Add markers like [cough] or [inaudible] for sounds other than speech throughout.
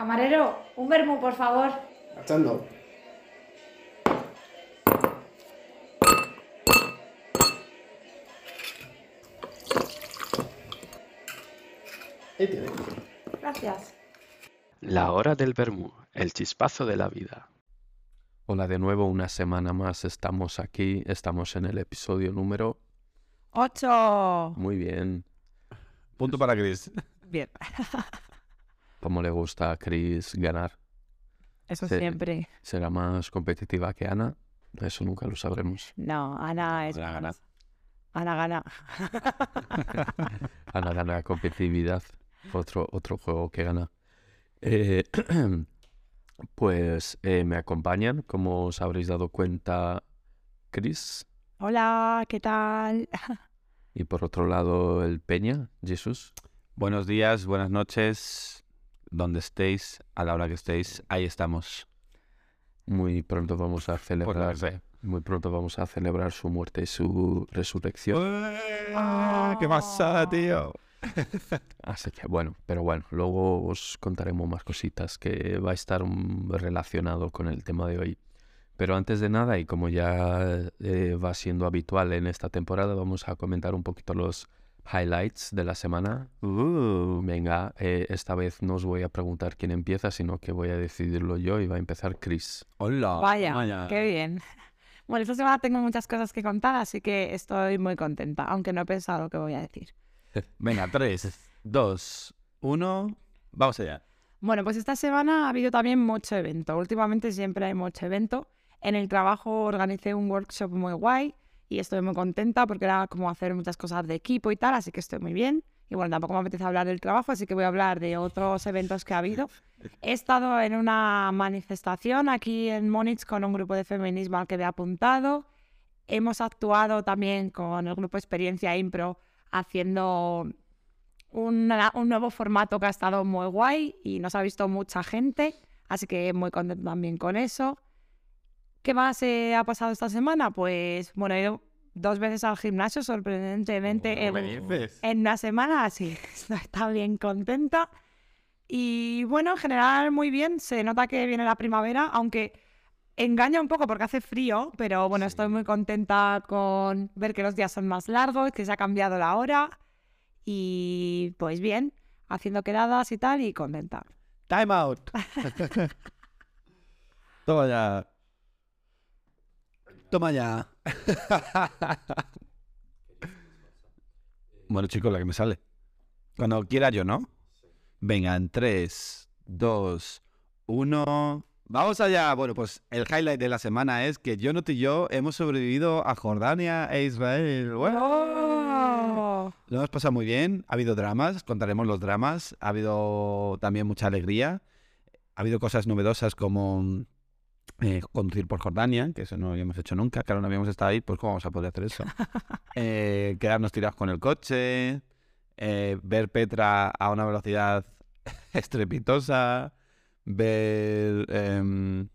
Camarero, un vermú, por favor. Marchando. Ahí tiene. Gracias. La hora del vermú, el chispazo de la vida. Hola de nuevo, una semana más estamos aquí, estamos en el episodio número... ¡Ocho! Muy bien, Punto para Chris. Bien, [laughs] como le gusta a Chris ganar. eso siempre. ¿Será más competitiva que Ana? Eso nunca lo sabremos. No, Ana es. Ana gana. [laughs] Ana gana. Ana gana competitividad, otro, otro juego que gana. Eh, [clears throat] pues eh, me acompañan, como os habréis dado cuenta, Chris. Hola, ¿qué tal? [laughs] Y por otro lado, el Peña, Jesús. Buenos días, buenas noches, donde estéis, a la hora que estéis, ahí estamos. Muy pronto vamos a celebrar, muy pronto vamos a celebrar su muerte y su resurrección. ¡Ah! ¿Qué pasa, tío? [laughs] Así que bueno, pero bueno, luego os contaremos más cositas que va a estar relacionado con el tema de hoy. Pero antes de nada, y como ya eh, va siendo habitual en esta temporada, vamos a comentar un poquito los highlights de la semana. Uh, Venga, eh, esta vez no os voy a preguntar quién empieza, sino que voy a decidirlo yo y va a empezar Chris. hola. Vaya, qué bien. [laughs] Bueno, esta semana tengo muchas cosas que contar, así que estoy muy contenta, aunque no he pensado lo que voy a decir. [laughs] Venga, tres, dos, uno, vamos allá. Bueno, pues esta semana ha habido también mucho evento. Últimamente siempre hay mucho evento. En el trabajo organicé un workshop muy guay y estoy muy contenta porque era como hacer muchas cosas de equipo y tal, así que estoy muy bien. Y bueno, tampoco me apetece hablar del trabajo, así que voy a hablar de otros eventos que ha habido. [laughs] He estado en una manifestación aquí en Múnich con un grupo de feminismo al que me he apuntado. Hemos actuado también con el grupo Experiencia Impro haciendo una- un nuevo formato que ha estado muy guay y nos ha visto mucha gente, así que muy contento también con eso. ¿Qué más eh, ha pasado esta semana? Pues bueno, he ido dos veces al gimnasio, sorprendentemente, en, en una semana, así [laughs] está bien contenta. Y bueno, en general muy bien, se nota que viene la primavera, aunque engaña un poco porque hace frío, pero bueno, estoy muy contenta con ver que los días son más largos, que se ha cambiado la hora y pues bien, haciendo quedadas y tal y contenta. Time out. [laughs] Toma ya. Toma ya. [laughs] bueno, chicos, la que me sale. Cuando quiera yo, ¿no? Venga, en 3, 2, 1. Vamos allá. Bueno, pues el highlight de la semana es que Jonathan y yo hemos sobrevivido a Jordania e Israel. Bueno, ¡Oh! lo hemos pasado muy bien. Ha habido dramas, contaremos los dramas. Ha habido también mucha alegría. Ha habido cosas novedosas como eh, conducir por Jordania, que eso no habíamos hecho nunca. Claro, no habíamos estado ahí, pues ¿cómo vamos a poder hacer eso? [laughs] Eh, quedarnos tirados con el coche, eh, ver Petra a una velocidad [laughs] estrepitosa, ver... em,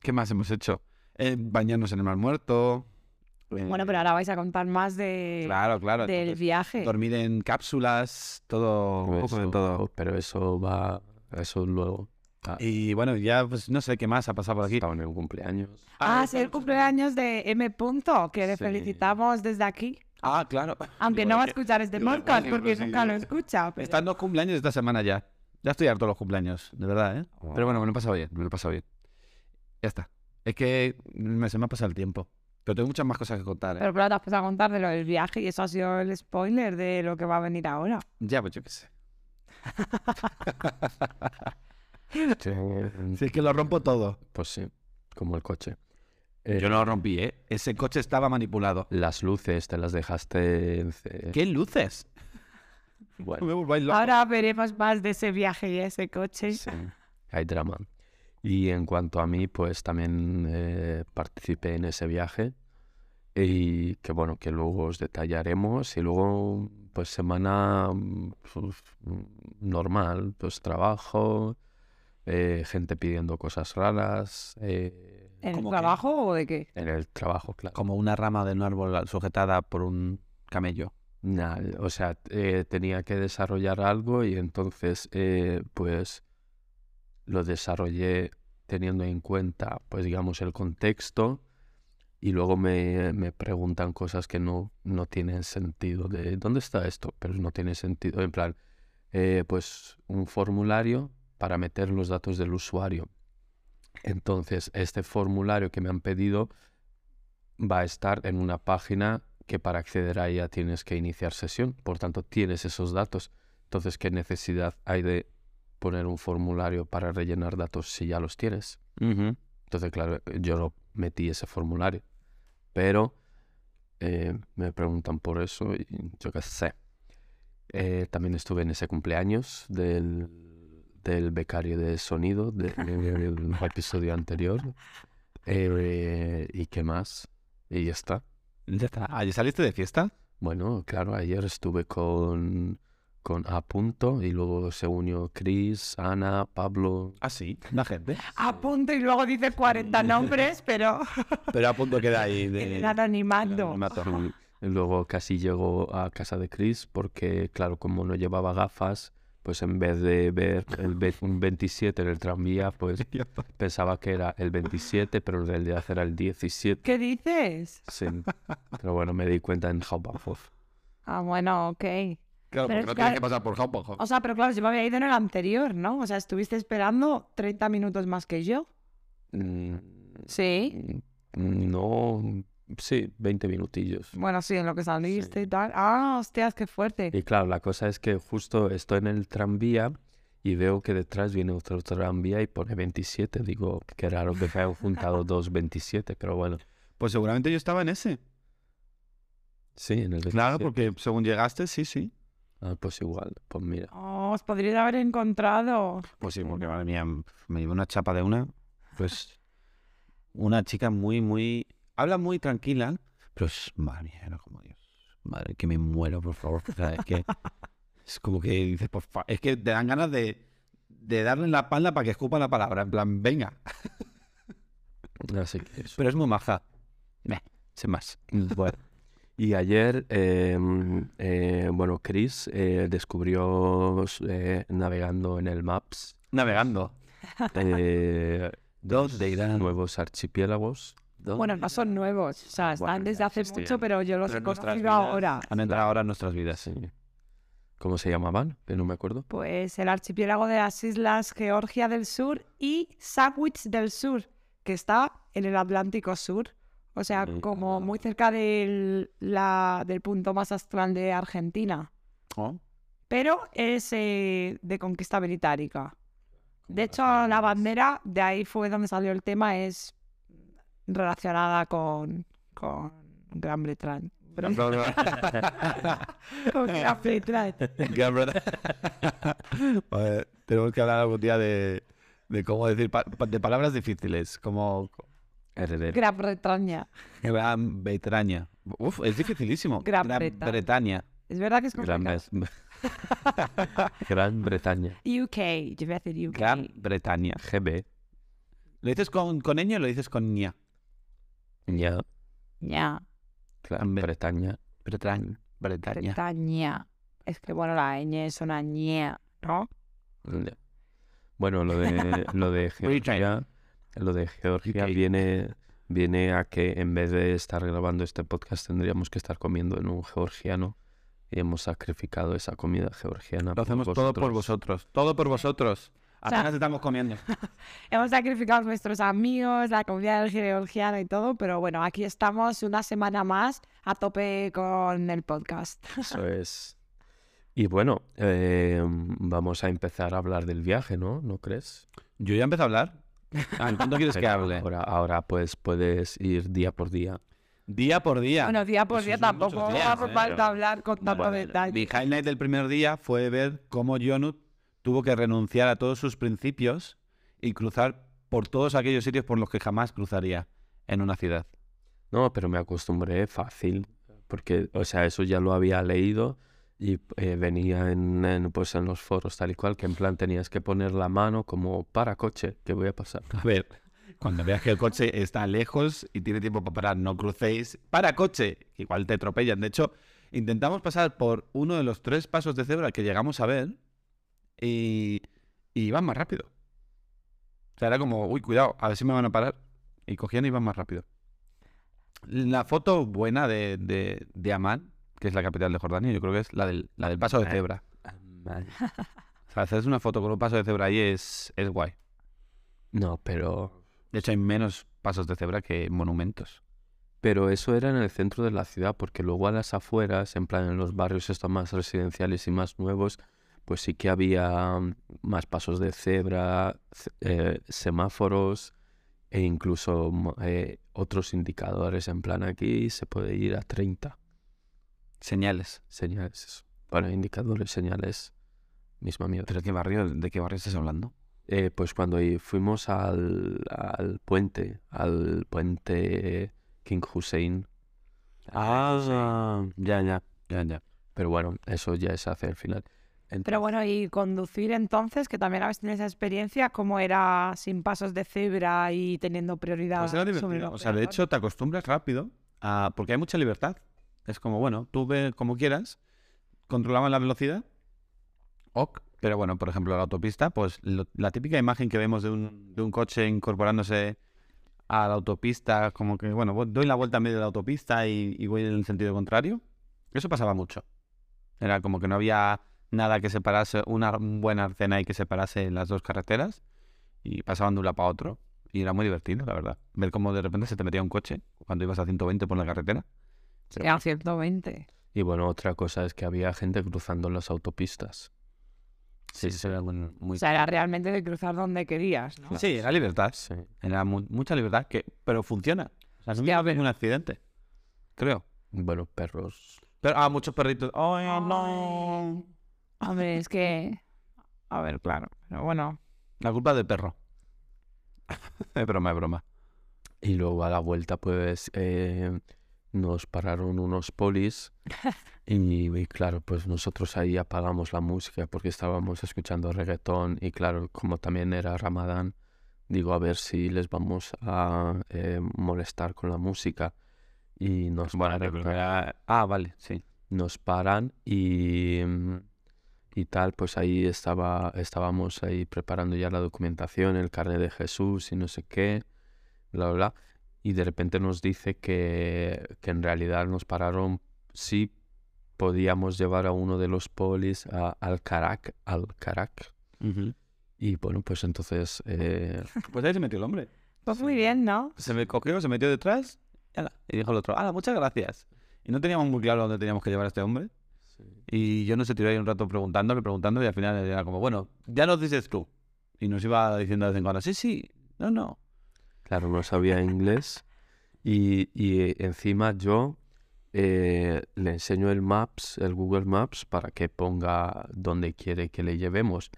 ¿Qué más hemos hecho? Eh, bañarnos en el mar muerto. eh, Bueno, pero ahora vais a contar más de, Claro, claro. del entonces, viaje. dormir en cápsulas, todo, un poco de todo. Pero eso va, eso luego. Ah, Y bueno, ya pues no sé qué más ha pasado por aquí. estaba en el cumpleaños. Ah, es el cumpleaños de M. Punto, que le Sí. felicitamos desde aquí. Ah, claro. Aunque Digo, no va a escuchar este podcast porque sí, nunca lo escucha. pero- Están los cumpleaños esta semana ya. Ya estoy harto de los cumpleaños, de verdad, ¿eh? Pero bueno, me lo he pasado bien, me lo he pasado bien. Ya está. Es que me, se me ha pasado el tiempo. Pero tengo muchas más cosas que contar, ¿eh? Pero claro, te has empezado a contar de lo del viaje y eso ha sido el spoiler de lo que va a venir ahora. Ya, pues yo qué sé. [laughs] Sí, Si es que lo rompo todo. Pues sí, como el coche. Eh, Yo no lo rompí, ¿eh? Ese coche estaba manipulado. Las luces te las dejaste. ence- ¿Qué luces? No Bueno. Ahora veremos más de ese viaje y ese coche. sí, hay drama. Y en cuanto a mí, pues también eh, participé en ese viaje. Y que bueno, que luego os detallaremos. Y luego, pues semana pues, normal, pues trabajo, eh, gente pidiendo cosas raras. eh, ¿En el trabajo o de qué? en el trabajo, claro. Como una rama de un árbol sujetada por un camello. Nah, o sea, eh, tenía que desarrollar algo y entonces, eh, pues, lo desarrollé teniendo en cuenta, pues digamos, el contexto y luego me, me preguntan cosas que no, no tienen sentido. De ¿dónde está esto? Pero no tiene sentido. En plan, eh, pues un formulario para meter los datos del usuario. Entonces, este formulario que me han pedido va a estar en una página que para acceder a ella tienes que iniciar sesión. Por tanto, tienes esos datos. Entonces, ¿qué necesidad hay de poner un formulario para rellenar datos si ya los tienes? Entonces, claro, yo no metí ese formulario. Pero eh, me preguntan por eso y yo qué sé. Eh, también estuve en ese cumpleaños del, del becario de sonido del del [laughs] episodio anterior. Eh, ¿Y qué más? Y ya está. Ya está. ¿Ayer saliste de fiesta? Bueno, claro, ayer estuve con, con A punto y luego se unió Chris, Ana, Pablo. Ah, sí. La gente. Apunto y luego dice 40 nombres, pero [laughs] Pero a punto queda ahí de... el anonimato. anonimato. Y luego casi llegó a casa de Chris porque, claro, como no llevaba gafas, pues en vez de ver el ve- un 27 en el tranvía, pues [laughs] pensaba que era el 27, pero en realidad era el 17. ¿Qué dices? Sí. Pero bueno, me di cuenta en Hauptbahnhof. Ah, bueno, ok. Claro, Pero porque no que- tienes que pasar por Hauptbahnhof. O sea, pero claro, yo me había ido en el anterior, ¿no? O sea, estuviste esperando 30 minutos más que yo. Mm, Sí. mm, No, sí, 20 minutillos. Bueno, sí, en lo que saliste y tal. Ah, hostias, qué fuerte. Y claro, la cosa es que justo estoy en el tranvía y veo que detrás viene otro tranvía y pone 27. Digo, qué raro que se hayan juntado [laughs] dos 27, pero bueno. Pues seguramente yo estaba en ese. Sí, en el 27. Claro, porque según llegaste, sí, sí. Ah, pues igual, pues mira. Oh, os podríais haber encontrado. Pues sí, porque madre mía, me llevé una chapa de una. Pues una chica muy, muy. Habla muy tranquila, pero es. Madre mía, era como Dios. Madre, que me muero, por favor. O sea, es que. [laughs] Es como que dices, por favor. Es que te dan ganas de, de darle la espalda para que escupa la palabra. En plan, venga. [laughs] Pero es muy maja. Meh, sin más. Bueno. Y ayer, eh, mm, eh, bueno, Chris eh, descubrió eh, navegando en el Maps Navegando. eh, ¿Dónde irán? [laughs] nuevos archipiélagos. Bueno, no son nuevos. O sea, están Bueno, desde hace existían. mucho, pero yo los he conocido ahora. Han entrado ahora en nuestras vidas. Sí. ¿Cómo se llamaban? Que no me acuerdo. Pues el archipiélago de las islas Georgia del Sur y Sandwich del Sur, que está en el Atlántico Sur. O sea, Mm. como muy cerca del, la- del punto más astral de Argentina. Oh. Pero es eh, de conquista británica. De hecho, la bandera, de ahí fue donde salió el tema, es relacionada con, con Gran Bretaña. Pero- [laughs] con Gran Bretaña. Gran Bretaña. [laughs] Joder, tenemos que hablar algún día de, de cómo decir pa- de palabras difíciles, como. Gran Bretaña. Gran Bretaña. Uf, es dificilísimo. Gran Bretaña. Bretaña. Es verdad que es complicado. [laughs] Gran Bretaña. UK, yo voy a decir UK. Gran Bretaña. GB. ¿Lo dices con, con ñ o lo dices con ña? Ya. Ya, Gran Bre- Bretaña. Bretaña. Bretaña. Bretaña. Es que bueno, la ñ es una ña, ¿no? Bueno, lo de, lo de [laughs] Georgia, lo de Georgia viene, viene a que en vez de estar grabando este podcast tendríamos que estar comiendo en un georgiano y hemos sacrificado esa comida georgiana. Lo hacemos todo por vosotros. Todo por vosotros. O sea- Apenas estamos comiendo. [laughs] Hemos sacrificado a nuestros amigos, la comunidad georgiana y todo, pero bueno, aquí estamos una semana más a tope con el podcast. Eso [laughs] es. Y bueno, eh, vamos a empezar a hablar del viaje, ¿no? ¿No crees? Yo ya empecé a hablar. Ah, ¿Cuánto quieres [laughs] que hable? Ahora, ahora pues puedes ir día por día. Día por día. Bueno, día por Eso día tampoco días, hace ¿eh? falta hablar con tanto Bueno, detalle. Mi highlight del primer día fue ver cómo Jonut tuvo que renunciar a todos sus principios y cruzar por todos aquellos sitios por los que jamás cruzaría en una ciudad. No, pero me acostumbré fácil, porque, o sea, eso ya lo había leído y eh, venía en, en, pues, en los foros tal y cual, que en plan tenías que poner la mano como para coche, que voy a pasar. A ver, cuando veas que el coche está lejos y tiene tiempo para parar, no crucéis. Para coche, igual te atropellan. De hecho, intentamos pasar por uno de los tres pasos de cebra que llegamos a ver y, y iban más rápido. O sea, era como, uy, cuidado, a ver si me van a parar. Y cogían y iban más rápido. La foto buena de, de, de Amán, que es la capital de Jordania, yo creo que es la del, la del paso de cebra. [laughs] O sea, hacer una foto con un paso de cebra ahí es, es guay. No, pero De hecho, hay menos pasos de cebra que monumentos. Pero eso era en el centro de la ciudad, porque luego a las afueras, en plan en los barrios estos más residenciales y más nuevos, pues sí que había mm, más pasos de cebra, ce- eh, semáforos e incluso eh, otros indicadores. En plan aquí se puede ir a 30 Señales. señales. Bueno, indicadores, señales, misma mierda. ¿Pero qué barrio, de qué barrio estás hablando? Eh, pues cuando fuimos al, al puente, al puente King Hussein, Ah, ya, ya, ya, ya. pero bueno, eso ya es hacia el final. Pero Entonces- bueno, y conducir entonces, que también habéis tenido esa experiencia, ¿cómo era sin pasos de cebra y teniendo prioridad Pues era sobre O sea, de hecho, te acostumbras rápido a... porque hay mucha libertad. Es como, bueno, tú ve como quieras, controlaban la velocidad, ok. Pero bueno, por ejemplo, la autopista, pues lo- la típica imagen que vemos de un, de un coche incorporándose a la autopista, como que, bueno, doy la vuelta en medio de la autopista y, y voy en el sentido contrario. Eso pasaba mucho. Era como que no había nada que separase, una buena arcena y que separase las dos carreteras y pasaban de un lado para otro. Y era muy divertido, la verdad. Ver cómo de repente se te metía un coche cuando ibas a 120 por la carretera. Sí, a 120. Y bueno, otra cosa es que había gente cruzando las autopistas. Sí, eso era muy... O sea, era realmente de cruzar donde querías, ¿no? Sí, era libertad. Sí. Era mu- mucha libertad, que pero funciona. O sea, no Ya hubo un accidente. Creo. Bueno, perros. Pero, ah, muchos perritos. ¡Ay, no! Hombre, es que... [laughs] A ver, claro. Pero bueno, La culpa del perro. [laughs] es broma, es broma. Y luego a la vuelta, pues eh, nos pararon unos polis. [laughs] y, y claro, pues nosotros ahí apagamos la música porque estábamos escuchando reggaetón. Y claro, como también era Ramadán, digo, a ver si les vamos a eh, molestar con la música. Y nos Bueno, paran, era... Ah, vale, sí. nos paran y, mm, y tal, pues ahí estaba, estábamos ahí preparando ya la documentación, el carnet de Jesús y no sé qué, bla, bla, bla. Y de repente nos dice que, que en realidad nos pararon si podíamos llevar a uno de los polis a, al Carac, al Carac. Y bueno, pues entonces, eh, [laughs] Pues ahí se metió el hombre. pues muy bien, ¿no? Se me cogió, se metió detrás y, ala, y dijo el otro, ¡Hala, muchas gracias! Y no teníamos muy claro dónde teníamos que llevar a este hombre. Y yo no sé, tiré ahí un rato preguntándole, preguntándole, y al final era como, bueno, ya nos dices tú. Y nos iba diciendo de vez en cuando, sí, sí, no, no. Claro, no sabía inglés y, y encima yo eh, le enseño el Maps, el Google Maps, para que ponga donde quiere que le llevemos.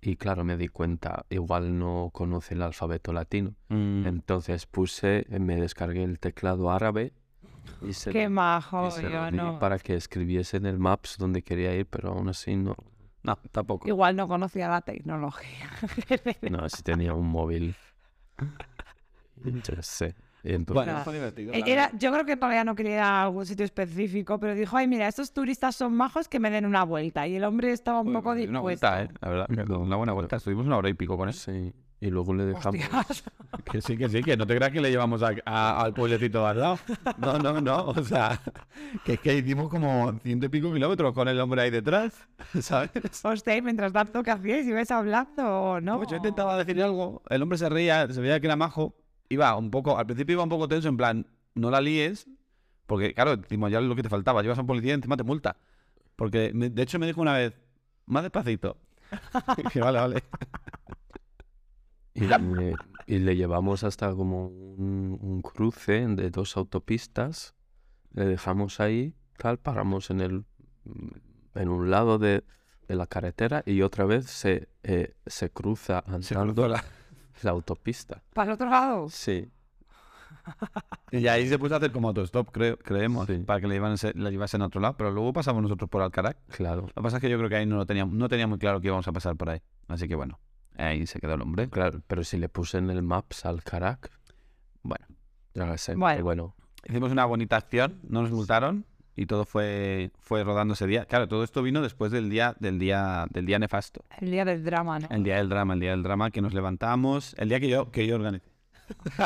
Y claro, me di cuenta, igual no conoce el alfabeto latino. Mm. Entonces puse, me descargué el teclado árabe y se, Qué majo, y se lo yo di no. para que escribiese en el Maps donde quería ir, pero aún así no. No, tampoco. Igual no conocía la tecnología. No, si tenía un móvil. Yo sé. Entonces- Bueno, fue divertido. Eh, era- verdad. yo creo que en realidad no quería ir a algún sitio específico, pero dijo, ay, mira, estos turistas son majos que me den una vuelta. Y el hombre estaba un Uy, poco dio una dispuesto. vuelta, ¿eh? La verdad, una buena vuelta. Estuvimos una hora y pico con él. Sí. Y luego le dejamos. Hostias. [laughs] Que sí, que sí, que no te creas que le llevamos a- a- al pueblecito de al lado. No, no, no. O sea, que es que hicimos como ciento y pico kilómetros con el hombre ahí detrás, [laughs] ¿sabes? Hostia, y mientras tanto, ¿qué hacíais? ¿Ibais hablando o no? Pues yo intentaba decirle algo, el hombre se reía, se veía que era majo, iba un poco, al principio iba un poco tenso, en plan, no la líes, porque claro, decimos ya lo que te faltaba, llevas a un policía y encima te multa. Porque de hecho me dijo una vez, más despacito. [laughs] Dije, vale, vale. Y le, y le llevamos hasta como un, un cruce de dos autopistas. Le dejamos ahí, tal, paramos en el en un lado de, de la carretera y otra vez se, eh, se cruza andando la- la autopista. ¿Para el otro lado? Sí, [laughs] Y ahí se puso a hacer como autostop, creo, creemos, Sí. para que le, llevan, la llevasen a otro lado, pero luego pasamos nosotros por Alcaraz. claro. Lo que pasa es que yo creo que ahí no lo tenía, no tenía muy claro que íbamos a pasar por ahí. Así que bueno, ahí se quedó el hombre. Claro, pero si le puse en el Maps al Carac, Bueno, ya lo sé. Bueno. pero bueno, hicimos una bonita acción, no nos multaron y todo fue, fue rodando ese día. Claro, todo esto vino después del día, del día, del día nefasto. El día del drama, ¿no? El día del drama, el día del drama que nos levantamos, el día que yo, que yo organicé. [laughs]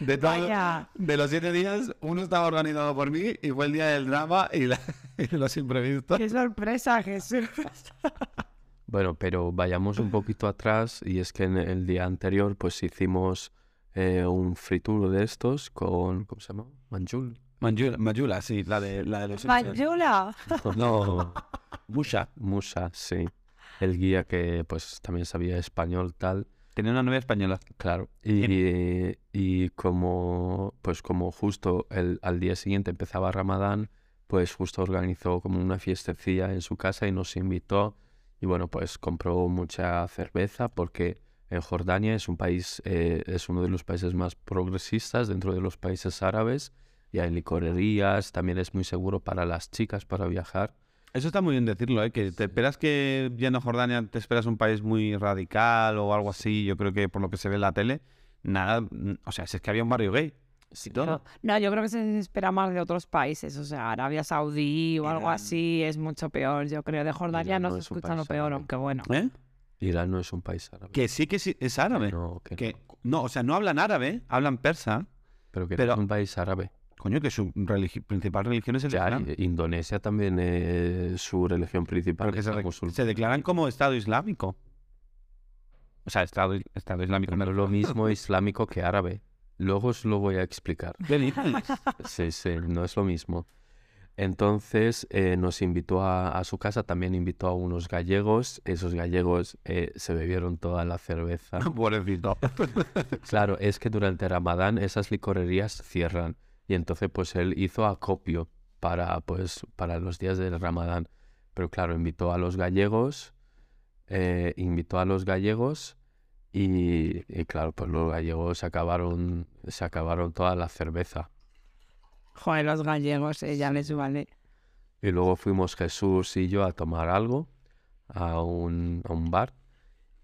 de, todo- Vaya. de los siete días, uno estaba organizado por mí y fue el día del drama y, la- [laughs] y los imprevistos. Qué sorpresa, Jesús. [laughs] Bueno, pero vayamos un poquito atrás y es que en el día anterior pues hicimos eh, un frituro de estos con, ¿cómo se llama? Manjul. Manjula, Manjula, sí, la de, la de los... Mayula. [laughs] No, Musha. Musa, sí. El guía que pues también sabía español tal. Tenía una novia española. Claro. Y, y como pues como justo el, al día siguiente empezaba Ramadán, pues justo organizó como una fiestecilla en su casa y nos invitó. Y bueno, pues compró mucha cerveza porque en Jordania es un país, eh, es uno de los países más progresistas dentro de los países árabes. Y hay licorerías, también es muy seguro para las chicas para viajar. Eso está muy bien decirlo, ¿eh? Que te esperas que yendo a Jordania te esperas un país muy radical o algo así. Yo creo que por lo que se ve en la tele, nada. O sea, si es que había un barrio gay. No, yo creo que se espera más de otros países. O sea, Arabia Saudí o algo así es mucho peor. Yo creo de Jordania no no se es escucha lo peor, árabe. aunque bueno. ¿Eh? Irán no es un país árabe. Que sí que sí, es árabe. No, que Que, no. no, o sea, no hablan árabe, hablan persa. Pero que pero- es un país árabe. Coño, que su religi- principal religión es el Ya, Islam. Indonesia también eh, su religión principal Pero que es se, declaran como Estado Islámico. O sea, Estado, Estado Islámico. No es lo mismo [laughs] islámico que árabe. Luego os lo voy a explicar. ¿Qué dices? Sí, sí, no es lo mismo. Entonces eh, nos invitó a, a su casa, también invitó a unos gallegos. Esos gallegos eh, se bebieron toda la cerveza. [laughs] Pobrecito. Claro, es que durante Ramadán esas licorerías cierran y entonces pues él hizo acopio para pues para los días del Ramadán. Pero claro, invitó a los gallegos, eh, invitó a los gallegos y, y claro, pues los gallegos se acabaron, se acabaron toda la cerveza. Joder, los gallegos, eh, ya les vale. Y luego fuimos Jesús y yo a tomar algo a un, a un bar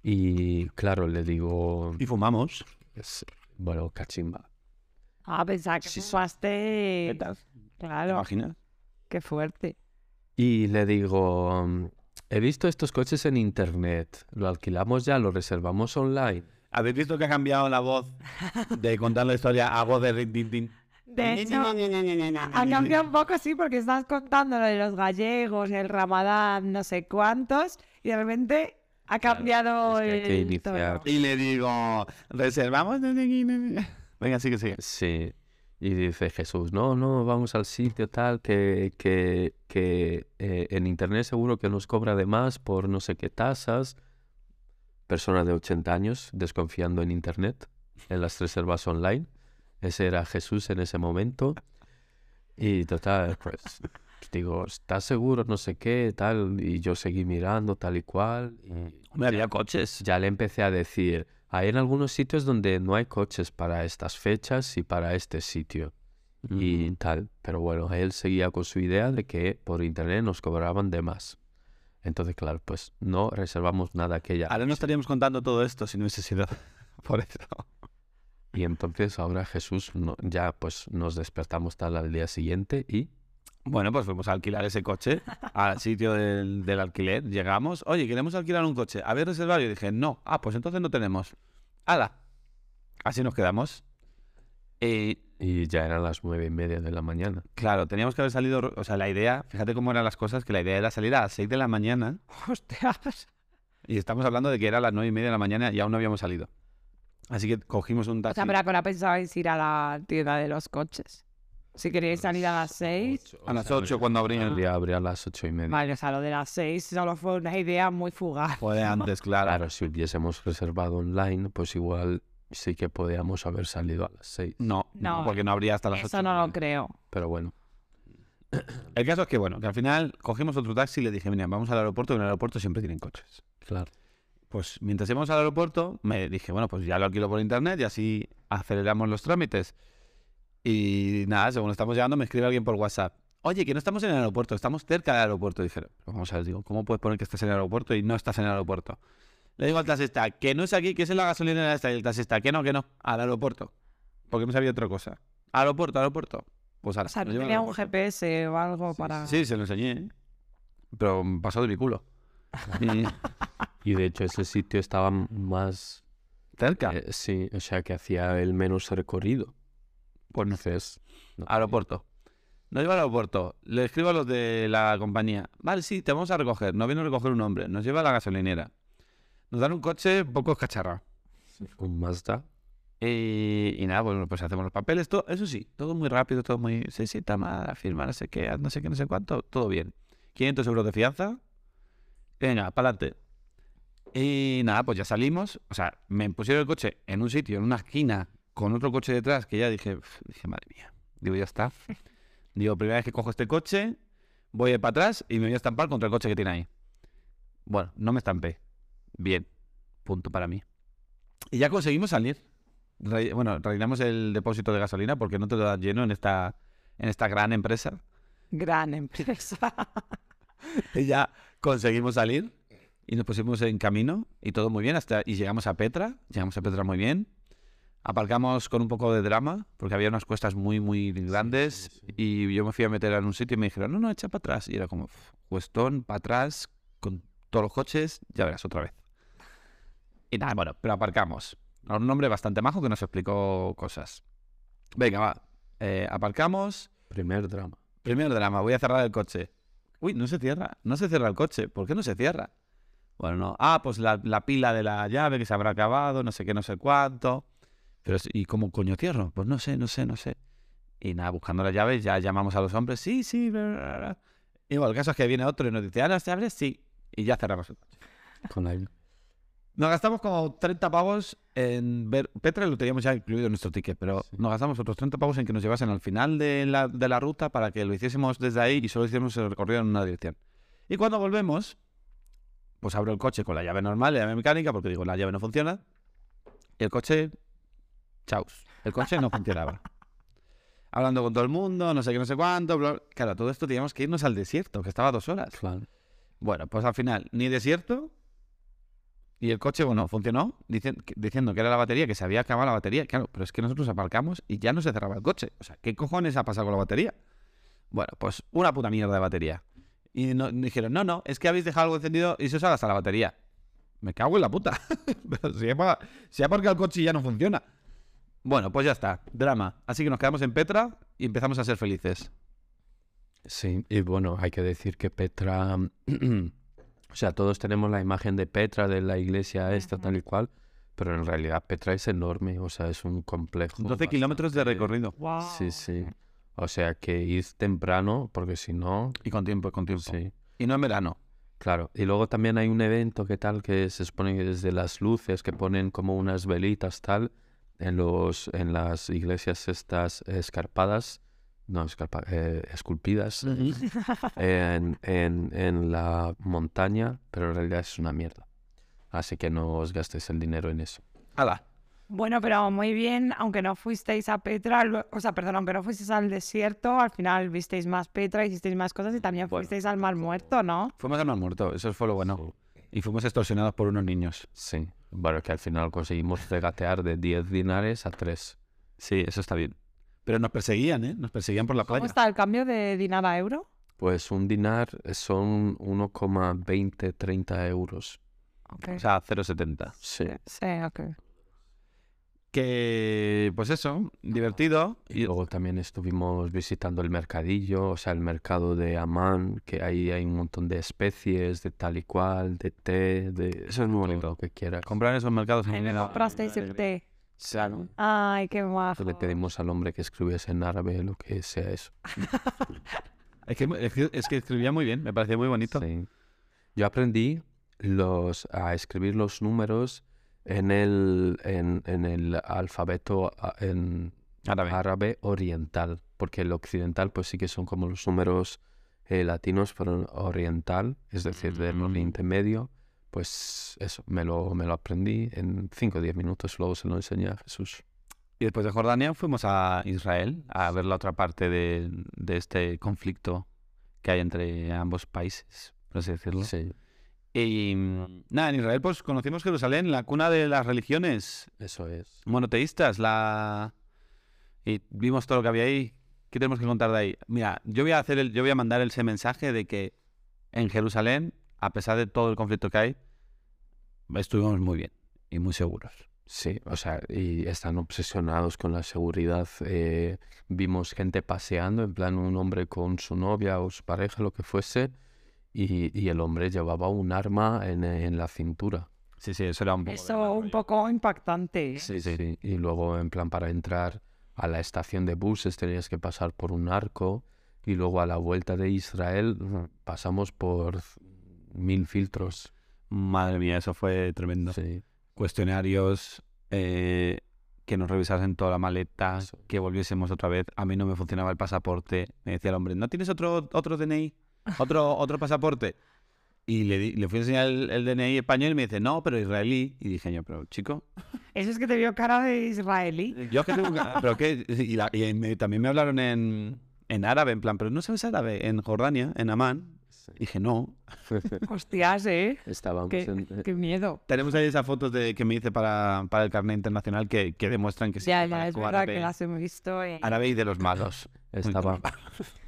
y claro, le digo, Y fumamos. es- bueno, cachimba. Ah, pensaba que Sí, sí. ¿Qué fumaste. tal? ¿Te Claro, imaginas? qué fuerte. Y le digo, he visto estos coches en internet, lo alquilamos ya, lo reservamos online. ¿Habéis visto que ha cambiado la voz de contar la historia a voz de rin, tin, tin? De hecho, ha cambiado un poco, sí, porque estás contando lo de los gallegos, el ramadán, no sé cuántos, y de repente ha cambiado es que hay que el tono. iniciar. Y le digo, reservamos. Venga, sigue, sigue. Sí. Y dice Jesús, no, no, vamos al sitio tal, que, que, que eh, en internet seguro que nos cobra de más por no sé qué tasas. Persona de 80 años desconfiando en internet, en las reservas online. Ese era Jesús en ese momento. Y total, pues digo, ¿estás seguro? No sé qué, tal. Y yo seguí mirando tal y cual. Y Hombre, había coches. ya le empecé a decir, hay en algunos sitios donde no hay coches para estas fechas y para este sitio y tal. Pero bueno, él seguía con su idea de que por internet nos cobraban de más. Entonces, claro, pues no reservamos nada aquella. Ahora no estaríamos contando todo esto si no hubiese sido [laughs] por eso. Y entonces ahora Jesús no- ya pues nos despertamos tal al día siguiente y Bueno, pues fuimos a alquilar ese coche [laughs] al sitio del, del alquiler. Llegamos, oye, queremos alquilar un coche. ¿Habéis reservado? Y dije, no. Ah, pues entonces no tenemos. ¡Hala! Así nos quedamos. Y y ya eran las nueve y media de la mañana. claro, teníamos que haber salido. O sea, la idea, fíjate cómo eran las cosas, que la idea era salir a las 6 de la mañana. [laughs] Hostias. Y estamos hablando de que era a las nueve y media de la mañana y aún no habíamos salido. Así que cogimos un O taxi. sea, pero ahora pensabais ir a la tienda de los coches. Si queríais salir a las seis. A las 8 cuando abrían. El día abría a las ocho y media. Vale, o sea, lo de las seis solo fue una idea muy fugaz. Fue antes, claro. Claro, si hubiésemos reservado online, pues igual sí que podíamos haber salido a las seis. No, No, porque no habría hasta las 8. Eso no lo creo. Pero bueno, El caso es que, bueno, que al final cogimos otro taxi y le dije, mira, vamos al aeropuerto, que en el aeropuerto siempre tienen coches. claro. Pues mientras íbamos al aeropuerto, me dije, bueno, pues ya lo alquilo por internet y así aceleramos los trámites. Y nada, según estamos llegando, me escribe alguien por WhatsApp. Oye, que no estamos en el aeropuerto, estamos cerca del aeropuerto. dije, pero vamos a ver, digo, ¿cómo puedes poner que estás en el aeropuerto y no estás en el aeropuerto? Le digo al taxista, que no es aquí, que es en la gasolinera esta. Y el taxista, que no, que no, al aeropuerto. Porque me sabía otra cosa. Aeropuerto, aeropuerto. Pues ahora. O sea, no tenía un aeropuerto. GPS o algo para... Sí, se lo enseñé. ¿eh? Pero pasó de mi culo. Y- [laughs] Y de hecho ese sitio estaba más... cerca. eh, sí, o sea que hacía el menos recorrido. Pues no. Aeropuerto. Nos lleva al aeropuerto. Le escribo a los de la compañía. Vale, sí, te vamos a recoger. Nos viene a recoger un hombre. Nos lleva a la gasolinera. Nos dan un coche un poco escacharrado. Un Mazda. Y, y nada, bueno, pues hacemos los papeles. Todo, eso sí, todo muy rápido, todo muy... Sí, sí, tama, firma, no sé qué, no sé qué, no sé cuánto. Todo bien. 500 euros de fianza. Venga, para adelante. Y nada, pues ya salimos. O sea, me pusieron el coche en un sitio, en una esquina, con otro coche detrás, que ya dije, dije, madre mía. Digo, ya está. [laughs] Digo, primera vez que cojo este coche, voy para atrás y me voy a estampar contra el coche que tiene ahí. Bueno, no me estampé. Bien. Punto para mí. Y ya conseguimos salir. Re- bueno, rellenamos el depósito de gasolina porque no te lo dan lleno en esta, en esta gran empresa. Gran empresa. [laughs] Y ya conseguimos salir y nos pusimos en camino y todo muy bien hasta y llegamos a Petra, llegamos a Petra muy bien. Aparcamos con un poco de drama porque había unas cuestas muy muy grandes sí, sí. y yo me fui a meter en un sitio y me dijeron, "No, no, echa para atrás." Y era como, "Uf, cuestón para atrás con todos los coches, ya verás otra vez. Y nada, bueno, pero aparcamos. Un hombre bastante majo que nos explicó cosas. Venga, va. eh, aparcamos. Primer drama. Primer drama, voy a cerrar el coche. Uy, no se cierra, no se cierra el coche. ¿Por qué no se cierra? Bueno, no. Ah, pues la, la pila de la llave que se habrá acabado, no sé qué, no sé cuánto. Pero, ¿y cómo coño cierro? Pues no sé, no sé, no sé. Y nada, buscando las llaves, ya llamamos a los hombres. Sí, sí, bla, bla, bla. Y bueno, el caso es que viene otro y nos dice, ¿ah, las llaves? Sí. Y ya cerramos el coche. Con la... Nos gastamos como 30 pavos en ver. Petra lo teníamos ya incluido en nuestro ticket, pero Sí. nos gastamos otros 30 pavos en que nos llevasen al final de la, de la ruta para que lo hiciésemos desde ahí y solo hiciésemos el recorrido en una dirección. Y cuando volvemos, pues abro el coche con la llave normal, la llave mecánica, porque digo, la llave no funciona. Y el coche. Chaus. El coche no funcionaba. [laughs] Hablando con todo el mundo, no sé qué, no sé cuánto. bla- Claro, todo esto teníamos que irnos al desierto, que estaba a dos horas. Claro. Bueno, pues al final, ni desierto. Y el coche, bueno, funcionó diciendo que era la batería, que se había acabado la batería. Claro, pero es que nosotros aparcamos y ya no se cerraba el coche. O sea, ¿qué cojones ha pasado con la batería? Bueno, pues una puta mierda de batería. Y no- dijeron, no, no, es que habéis dejado algo encendido y se os ha gastado la batería. Me cago en la puta. [laughs] pero si pa- si el coche ya no funciona. Bueno, pues ya está, drama. Así que nos quedamos en Petra y empezamos a ser felices. Sí, y bueno, hay que decir que Petra, [clears throat] o sea, todos tenemos la imagen de Petra, de la iglesia esta, tal y cual, pero en realidad Petra es enorme, o sea, es un complejo. 12 kilómetros de recorrido. Wow. Sí, sí. O sea, que id temprano, porque si no, Y con tiempo, con tiempo. sí. Y no en verano. Claro, y luego también hay un evento que tal que se supone que desde las luces que ponen como unas velitas tal en los en las iglesias estas escarpadas, no escarpa, eh, esculpidas [laughs] en, en, en la montaña, pero en realidad es una mierda. Así que no os gastéis el dinero en eso. ¡Hala! Bueno, pero muy bien, aunque no fuisteis a Petra, o sea, perdón, aunque no fuisteis al desierto, al final visteis más Petra, hicisteis más cosas y también Bueno. fuisteis al Mar Muerto, ¿no? Fuimos al Mar Muerto, eso fue lo bueno. Y fuimos extorsionados por unos niños. Sí, bueno, que al final conseguimos regatear de 10 dinares a 3. Sí, eso está bien. Pero nos perseguían, ¿eh? Nos perseguían por la ¿Cómo playa. está el cambio de dinar a euro? Pues un dinar son 1,20, 30 euros. Ok. O sea, 0,70. Sí. Sí, ok. Que, pues eso, divertido. Y luego también estuvimos visitando el mercadillo, o sea, el mercado de Amán, que ahí hay un montón de especies, de tal y cual, de té, de... Eso es muy bonito. Lo que quieras. Comprar en esos mercados. Ahí me comprasteis el té. Claro. Ay, qué guapo. Le pedimos al hombre que escribiese en árabe lo que sea eso. [laughs] Es que, es que- es que escribía muy bien, me parecía muy bonito. Sí. Yo aprendí los, a escribir los números en el, en, en el alfabeto en Árabe. árabe oriental, porque el occidental pues sí que son como los números eh, latinos, pero oriental, es decir, del Mm. Oriente Medio, pues eso, me lo, me lo aprendí en 5 o 10 minutos, luego se lo enseñé a Jesús. Y después de Jordania fuimos a Israel a ver la otra parte de, de este conflicto que hay entre ambos países, por así decirlo. Sí, Y mm, nada, en Israel pues conocimos Jerusalén, la cuna de las religiones eso es. monoteístas, la... Y vimos todo lo que había ahí. ¿Qué tenemos que contar de ahí? Mira, yo voy a hacer el, yo voy a mandar ese mensaje de que en Jerusalén, a pesar de todo el conflicto que hay, estuvimos muy bien y muy seguros. Sí, o sea, y están obsesionados con la seguridad. eh, vimos gente paseando, en plan un hombre con su novia o su pareja, lo que fuese, y, y el hombre llevaba un arma en, en la cintura. Sí, sí, eso era un poco. Eso un poco impactante. ¿eh? Sí, sí. Y luego, en plan, para entrar a la estación de buses tenías que pasar por un arco, y luego a la vuelta de Israel mm, pasamos por mil filtros. Madre mía, eso fue tremendo. Sí. Cuestionarios, eh, que nos revisasen toda la maleta, que volviésemos otra vez. A mí no me funcionaba el pasaporte. Me decía el hombre, ¿no tienes otro, otro DNI? ¿Otro, otro pasaporte? Y le, di- le fui a enseñar el, el DNI español y me dice, no, pero israelí. Y dije yo, pero chico, Eso es que te vio cara de israelí. yo es que tengo que- ¿Pero qué? Y, la- y me- también me hablaron en, en árabe, en plan, ¿pero no sabes árabe? En Jordania, en Amán. Dije, no. [laughs] Hostias, ¿eh? Estábamos Qué, en, eh, qué miedo. Tenemos ahí esas fotos de, que me hice para, para el carnet internacional que, que demuestran que sí. ya, que ya, es verdad árabe, que las hemos visto. y- árabe y de los malos. Estaba, [laughs]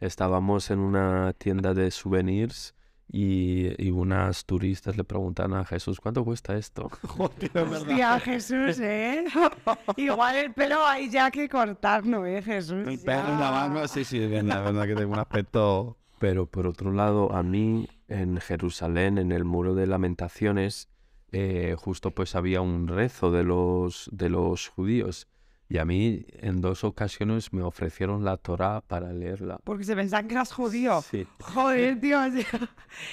estábamos en una tienda de souvenirs y, y unas turistas le preguntan a Jesús, ¿cuánto cuesta esto? [laughs] Hostia, Jesús, ¿eh? [laughs] Igual el pelo hay ya que cortarlo, ¿eh, Jesús? El perro en la mano, sí, sí, bien, la verdad que tengo un aspecto... Pero por otro lado, a mí en Jerusalén, en el muro de lamentaciones, eh, justo pues había un rezo de los, de los judíos. Y a mí en dos ocasiones me ofrecieron la Torá para leerla. Porque se pensaban que eras judío. Sí. Joder, tío, o sea,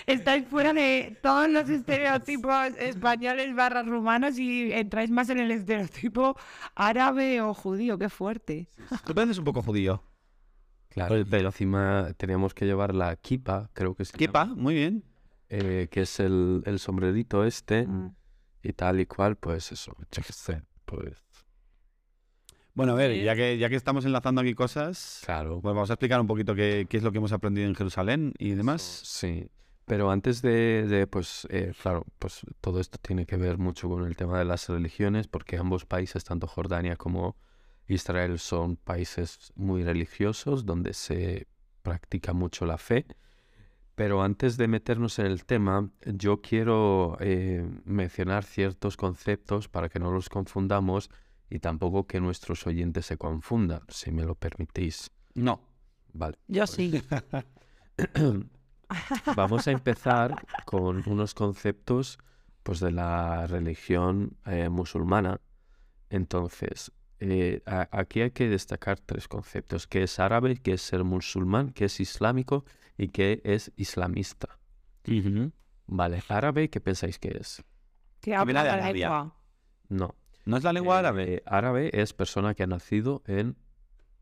estáis fuera de todos los estereotipos españoles barra rumanos y entráis más en el estereotipo árabe o judío, qué fuerte. Tú pareces un poco judío. Claro, pero encima teníamos que llevar la kipa, creo que Kepa, llama, muy bien. eh, que es el, el sombrerito este Mm. y tal y cual, pues eso, pues Bueno, a ver, ya que, ya que estamos enlazando aquí cosas, claro. pues vamos a explicar un poquito qué, qué es lo que hemos aprendido en Jerusalén y demás. Sí, pero antes de, de, pues, eh, claro, pues todo esto tiene que ver mucho con el tema de las religiones, porque ambos países, tanto Jordania como Israel, son países muy religiosos, donde se practica mucho la fe. Pero antes de meternos en el tema, yo quiero eh, mencionar ciertos conceptos para que no los confundamos y tampoco que nuestros oyentes se confundan, si me lo permitís. No. Vale. Yo sí. [laughs] Vamos a empezar con unos conceptos pues, de la religión eh, musulmana. Entonces, eh, a- aquí hay que destacar tres conceptos, que es árabe, que es ser musulmán, que es islámico y que es islamista. Vale, árabe, ¿qué pensáis que es? Que habla de la Arabia. No. ¿No es la lengua árabe? Eh, árabe es persona que ha nacido en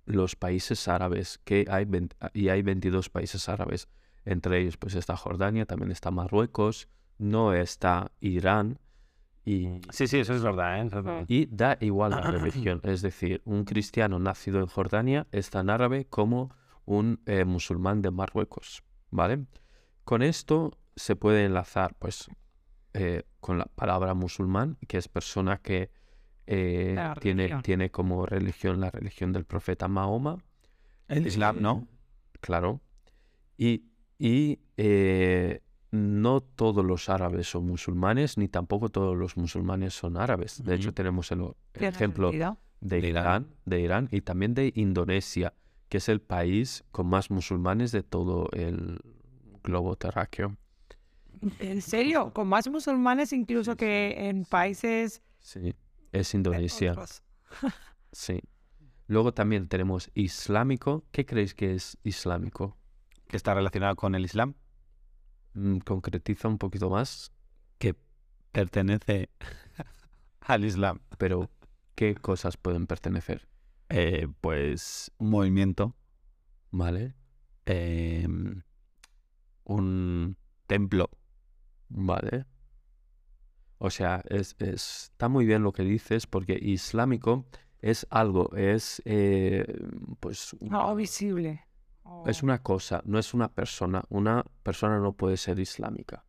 los países árabes, que hay 20 y hay 22 países árabes. Entre ellos pues está Jordania, también está Marruecos, no está Irán y, Sí, sí, eso es verdad, ¿eh? Eso es verdad. y da igual la religión. Es decir, un cristiano nacido en Jordania es tan árabe como un eh, musulmán de Marruecos, ¿vale? Con esto se puede enlazar pues eh, con la palabra musulmán, que es persona que eh, tiene, tiene como religión la religión del profeta Mahoma. El Islam, ¿no? Claro. Y, y eh, no todos los árabes son musulmanes, ni tampoco todos los musulmanes son árabes. De hecho, tenemos el, ejemplo sentido. de De Irán. Irán, de Irán y también de Indonesia, que es el país con más musulmanes de todo el globo terráqueo. ¿En serio? Con más musulmanes incluso que en países... Sí, es Indonesia. Sí. Luego también tenemos islámico. ¿Qué creéis que es islámico? Que está relacionado con el Islam. Mm, Concretiza un poquito más, Que pertenece [laughs] al Islam. pero ¿qué cosas pueden pertenecer? Eh, pues un movimiento, ¿Vale? eh, un templo. Vale. O sea, es, es- está muy bien lo que dices porque islámico es algo, es eh, pues Algo visible. es una cosa, no es una persona. Una persona no puede ser islámica.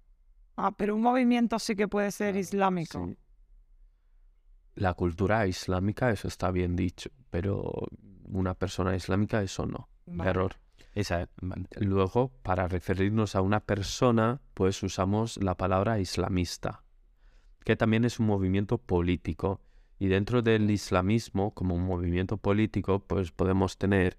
Ah, pero un movimiento sí que puede ser islámico. Sí. La cultura islámica, eso está bien dicho, pero una persona islámica, eso no. Vale. Error. Esa es. vale. Luego, para referirnos a una persona, pues usamos la palabra islamista, que también es un movimiento político. Y dentro del islamismo, como un movimiento político, pues podemos tener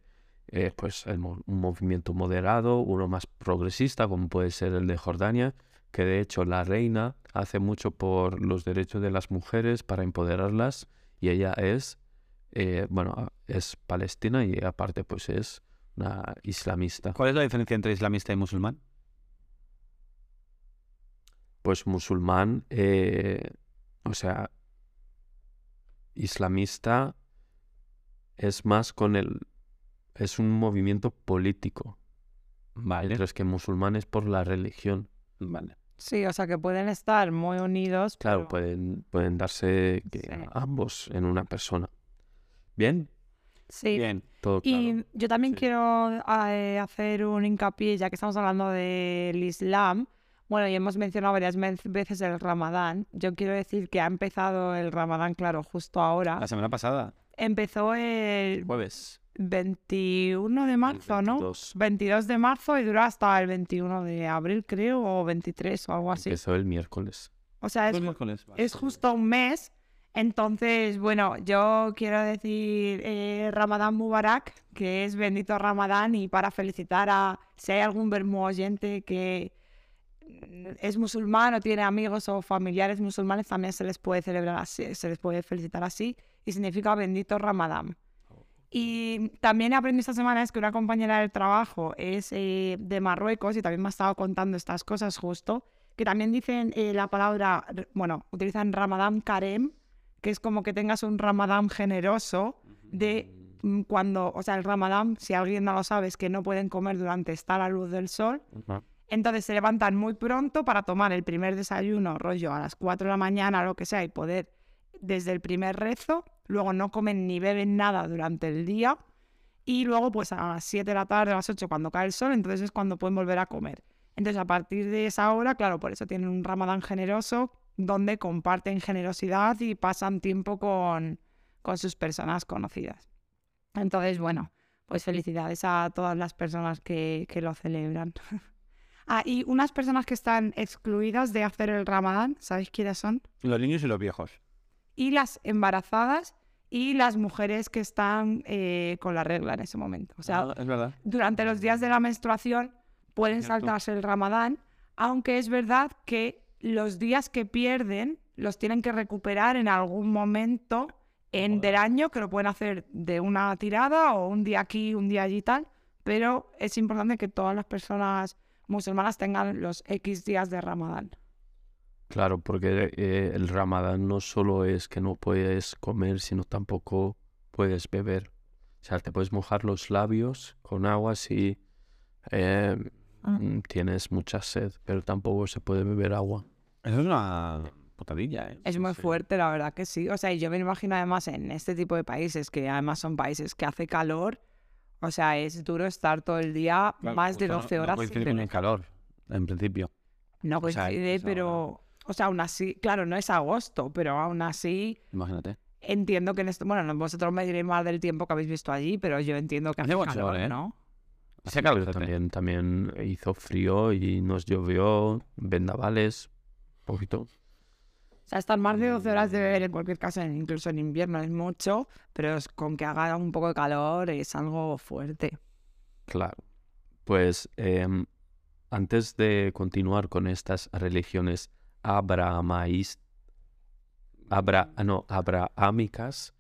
eh, pues un movimiento moderado, uno más progresista, como puede ser el de Jordania, que de hecho la reina hace mucho por los derechos de las mujeres para empoderarlas, y ella es, eh, bueno, es palestina y aparte pues es una islamista. ¿Cuál es la diferencia entre islamista y musulmán? Pues musulmán, eh, o sea, islamista es más con el, es un movimiento político, Vale. mientras que musulmán es por la religión. Vale. Sí, o sea que pueden estar muy unidos. Claro, pero- pueden, pueden darse Sí. ambos en una persona. Bien, Sí. Bien. todo claro. Y yo también Sí. quiero eh, hacer un hincapié, ya que estamos hablando del Islam. Bueno, y hemos mencionado varias veces el Ramadán. Yo quiero decir que ha empezado el Ramadán, claro, justo ahora. La semana pasada, Empezó el jueves. 21 de marzo, ¿no? 22. 22 de marzo y dura hasta el 21 de abril, creo, o 23 o algo así. Empezó el miércoles. O sea, es, miércoles, es justo un mes. Entonces, bueno, yo quiero decir eh, Ramadán Mubarak, que es bendito Ramadán, y para felicitar a si hay algún vermo oyente que es musulmán o tiene amigos o familiares musulmanes, también se les puede celebrar así, se les puede felicitar así, y significa bendito Ramadán. Y también aprendí esta semana es que una compañera del trabajo es eh, de Marruecos y también me ha estado contando estas cosas justo, que también dicen eh, la palabra, bueno, utilizan Ramadán Karem, que es como que tengas un Ramadán generoso de cuando, o sea, el Ramadán, si alguien no lo sabe, es que no pueden comer durante estar a la luz del sol. Entonces se levantan muy pronto para tomar el primer desayuno, rollo a las 4 de la mañana, lo que sea, y poder desde el primer rezo, luego no comen ni beben nada durante el día, y luego pues a las 7 de la tarde, a las 8 cuando cae el sol, entonces es cuando pueden volver a comer. Entonces a partir de esa hora, claro, por eso tienen un ramadán generoso, donde comparten generosidad y pasan tiempo con, con sus personas conocidas. Entonces, bueno, pues felicidades a todas las personas que, que lo celebran. [laughs] Ah, y unas personas que están excluidas de hacer el ramadán, ¿sabéis quiénes son? Los niños y los viejos. Y las embarazadas y las mujeres que están eh, con la regla en ese momento. O sea, Ah, es verdad. durante los días de la menstruación pueden Cierto. saltarse el ramadán, aunque es verdad que los días que pierden los tienen que recuperar en algún momento en, del año, que lo pueden hacer de una tirada o un día aquí, un día allí y tal, pero es importante que todas las personas musulmanas tengan los X días de ramadán. Claro, porque eh, el ramadán no solo es que no puedes comer, sino tampoco puedes beber. O sea, te puedes mojar los labios con agua si eh, Ah. mm, tienes mucha sed, pero tampoco se puede beber agua. Eso es una putadilla, ¿eh? Es muy sí. fuerte, la verdad que sí. O sea, y yo me imagino además en este tipo de países, que además son países que hace calor, o sea, es duro estar todo el día Claro, más de justo no- 12 no horas. coincide sin con el calor, en principio. No O sea, coincide, pero, o sea, aún así, claro, no es agosto, pero aún así Imagínate. entiendo que en esto, bueno, no- vosotros me diréis más del tiempo que habéis visto allí, pero yo entiendo que Hace hace calor, sol, ¿eh? ¿no? Hace calor también, también hizo frío y nos llovió, vendavales, un poquito. O sea, estar más de 12 horas de beber en cualquier caso, incluso en invierno, es mucho, pero es- con que haga un poco de calor es algo fuerte. Claro. Pues em, antes de continuar con estas religiones abrahamaístas, abra, ah, no, abrahámicas,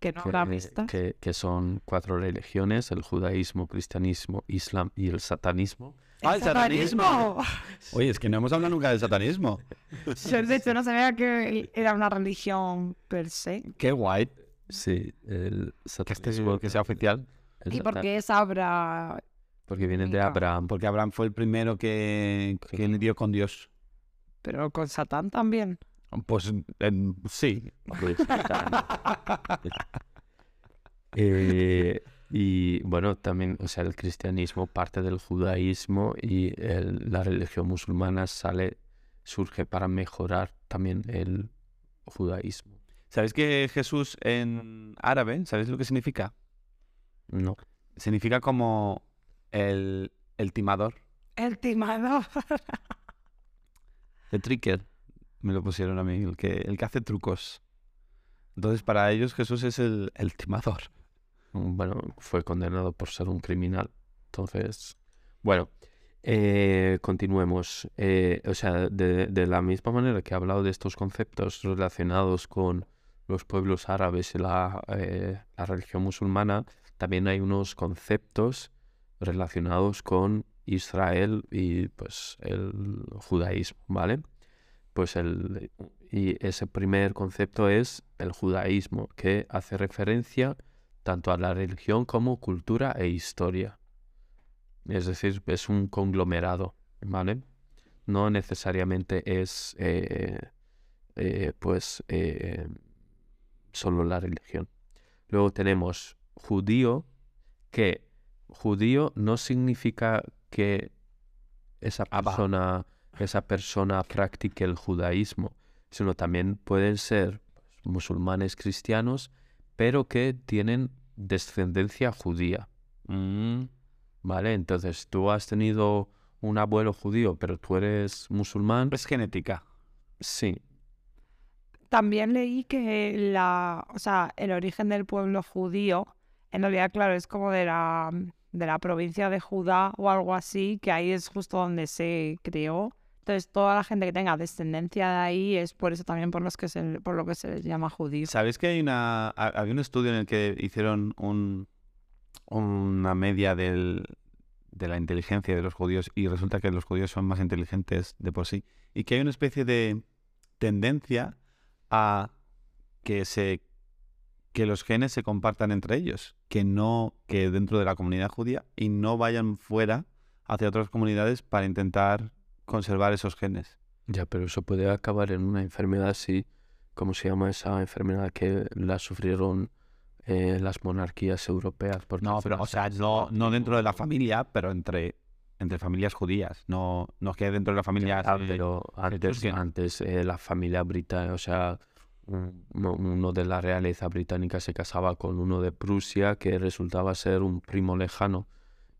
que no que, habrá vistas. que- que son cuatro religiones, el judaísmo, cristianismo, islam y el satanismo. ¡Ah, el satanismo! Oye, es que no hemos hablado nunca del satanismo. Yo de hecho no sabía que era una religión per se. Qué guay Sí, el que, este, satanismo. que sea oficial. ¿Y por qué es Abra? Porque viene de. Abraham. Porque Abraham fue el primero que, que le dio con Dios. Pero con Satán también. Pues em, sí. [laughs] Eh, y bueno, también, o sea, el cristianismo parte del judaísmo y el- la religión musulmana sale, surge para mejorar también el judaísmo. ¿Sabéis que Jesús en árabe, ¿sabéis lo que significa? No. Significa como el, el timador. El timador. The tricker. Me lo pusieron a mí, el que, el que hace trucos. Entonces, para ellos Jesús es el, el timador. Bueno, fue condenado por ser un criminal. Entonces, bueno, eh, continuemos. Eh, o sea, de, la misma manera que he hablado de estos conceptos relacionados con los pueblos árabes y la, eh, la religión musulmana, también hay unos conceptos relacionados con Israel y pues el judaísmo, ¿vale? Pues el, y ese primer concepto es el judaísmo, que hace referencia tanto a la religión como cultura e historia. Es decir, es un conglomerado, ¿vale? No necesariamente es, eh, eh, pues, eh, solo la religión. Luego tenemos judío, que judío no significa que esa persona, esa persona practique el judaísmo, sino también pueden ser pues, musulmanes cristianos, pero que tienen descendencia judía. Mm. ¿Vale? Entonces, tú has tenido un abuelo judío, pero tú eres musulmán. Es genética. Sí, También leí que la, o sea, el origen del pueblo judío, en realidad, claro, es como de la, de la provincia de Judá o algo así, que ahí es justo donde se creó. Entonces, toda la gente que tenga descendencia de ahí es por eso también por, los que se, por lo que se les llama judío. ¿Sabéis que hay una, ha- había un estudio en el que hicieron un, una media del, de la inteligencia de los judíos y resulta que los judíos son más inteligentes de por sí y que hay una especie de tendencia a que se que los genes se compartan entre ellos, que no que dentro de la comunidad judía y no vayan fuera hacia otras comunidades para intentar conservar esos genes. ya, pero eso puede acabar en una enfermedad así, ¿cómo se llama esa enfermedad que la sufrieron eh, las monarquías europeas? Porque No, pero, o sea, no, no dentro de la familia, pero entre, entre familias judías. No, no es que dentro de la familia. Se- pero antes, antes eh, la familia británica, o sea, un- uno, uno de la realeza británica se casaba con uno de Prusia que resultaba ser un primo lejano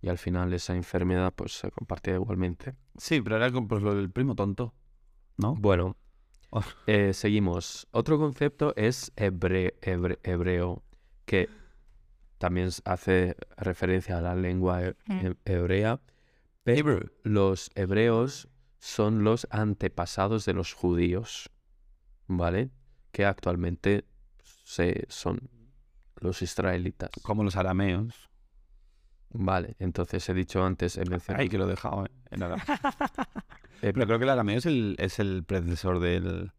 y al final esa enfermedad pues se compartía igualmente. Sí, pero era pues, lo del primo tonto. ¿No? Bueno, Oh. eh, seguimos. Otro concepto es hebre- hebre- hebreo, que también hace referencia a la lengua he- Mm. he- hebrea, pero los hebreos son los antepasados de los judíos, ¿vale? Que actualmente se, son los israelitas. Como los arameos. Vale, entonces he dicho antes, mencionado... Ay, que lo he dejado. eh, en arameo. [laughs] eh, Pero creo que el arameo es el, es el predecesor del.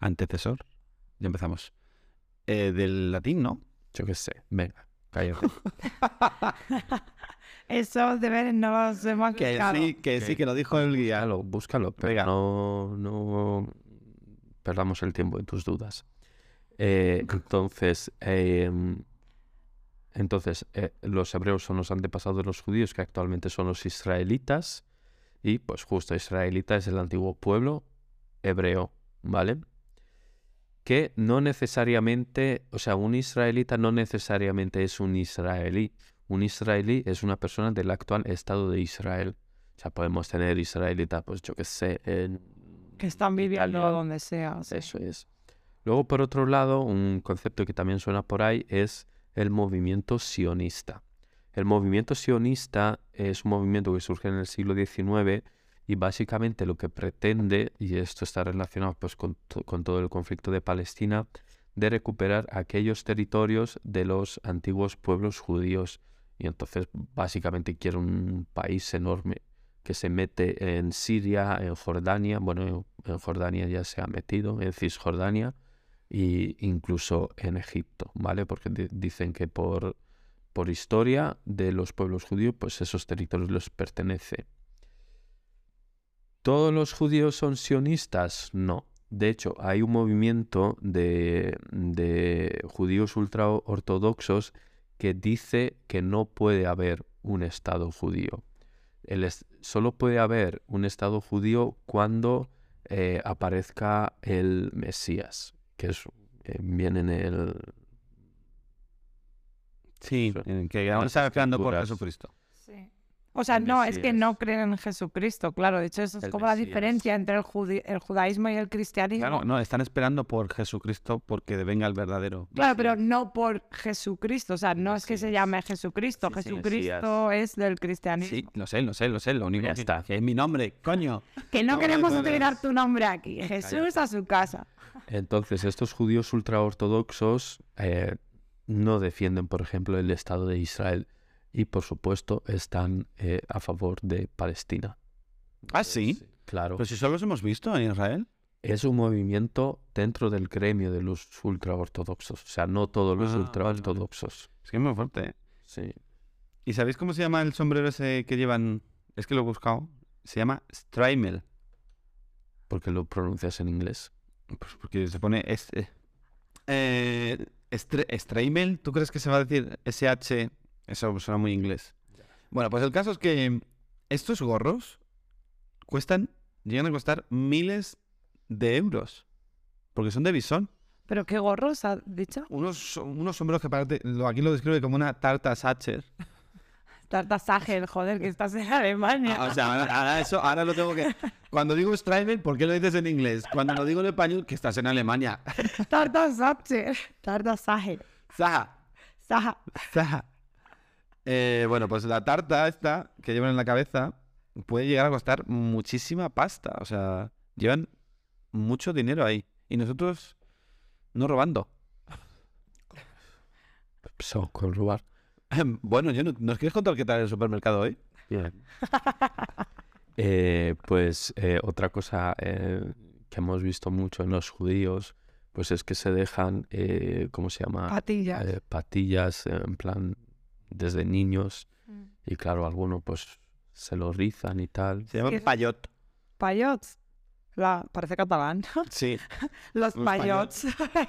Antecesor. Ya empezamos. Eh, del latín, ¿no? yo qué sé, venga, cállate. [laughs] [laughs] Esos deberes no los hemos Que sí, que sí, que lo dijo el guía. Búscalo, búscalo, pero Venga. no, no perdamos el tiempo en tus dudas. Eh, entonces, em, entonces eh, los hebreos son los antepasados de los judíos, que actualmente son los israelitas, y pues justo israelita es el antiguo pueblo hebreo, ¿vale? Que no necesariamente, o sea, un israelita no necesariamente es un israelí. Un israelí es una persona del actual Estado de Israel. O sea, podemos tener israelitas, pues yo qué sé, en Que están viviendo Italia. donde sea. sí. Eso es. Luego, por otro lado, un concepto que también suena por ahí es el movimiento sionista. El movimiento sionista es un movimiento que surge en el siglo XIX y básicamente lo que pretende, y esto está relacionado pues, con, to- con todo el conflicto de Palestina, de recuperar aquellos territorios de los antiguos pueblos judíos. Y entonces básicamente quiere un país enorme que se mete en Siria, en Jordania, bueno, en Jordania ya se ha metido, en Cisjordania e incluso en Egipto, ¿vale? Porque di- dicen que por, historia de los pueblos judíos, pues esos territorios les pertenece. ¿Todos los judíos son sionistas? No. De hecho, hay un movimiento de, de judíos ultraortodoxos que dice que no puede haber un Estado judío. Solo puede haber un Estado judío cuando eh, aparezca el Mesías, que es, eh, viene en el... Sí, Sí. en que aún están esperando por. Jesucristo. Sí. O sea, El no, es que no creen en Jesucristo, claro. De hecho, eso es El como la diferencia entre el, judi- el judaísmo y el cristianismo. Claro, no, están esperando por Jesucristo porque venga el verdadero. Claro, pero no por Jesucristo. O sea, no es que se llame Jesucristo. Sí, sí, Jesucristo es del cristianismo. Sí, lo sé, lo sé, lo sé. Lo único Ya que, está. que es mi nombre, coño. Que no queremos utilizar tu nombre aquí. Jesús a su casa. Entonces, estos judíos ultraortodoxos eh, no defienden, por ejemplo, el Estado de Israel y, por supuesto, están eh, a favor de Palestina. Ah, sí. Claro. Pero si solo los hemos visto en Israel. es un movimiento dentro del gremio de los ultraortodoxos. O sea, no todos los Ah, vale, vale. ultraortodoxos. Es que es muy fuerte. ¿eh? Sí. ¿Y sabéis cómo se llama el sombrero ese que llevan? Es que lo he buscado. Se llama Straimel. Porque lo pronuncias en inglés. Pues porque se pone este. Eh, Straimel, ¿tú crees que se va a decir SH? Eso suena muy inglés. Bueno, pues el caso es que estos gorros cuestan, llegan a costar miles de euros. Porque son de bisón. ¿Pero qué gorros ha dicho? Unos, unos sombreros que parece, lo, aquí lo describe como una tarta Sacher. Tarta Sagel, joder, que estás en Alemania. Ah, o sea, ahora, ahora eso, ahora lo tengo que. Cuando digo Straimel, ¿por qué lo dices en inglés? Cuando lo digo en español, que estás en Alemania. [laughs] Tarta Sacher. Tarta Sagel. Zaha. Saja. Zaha. Eh, bueno, pues la tarta esta que llevan en la cabeza puede llegar a costar muchísima pasta. O sea, llevan mucho dinero ahí. Y nosotros no robando. So, con robar. Bueno, yo no, ¿nos quieres contar qué tal el supermercado hoy? Bien. [laughs] Eh, pues eh, otra cosa eh, que hemos visto mucho en los judíos, pues es que se dejan, eh, ¿cómo se llama? Patillas. Eh, patillas, en plan, desde niños. Mm. Y claro, algunos pues se lo rizan y tal. Se llama que- payot. Payots. La... Parece catalán. Sí, [laughs] Los Los payots.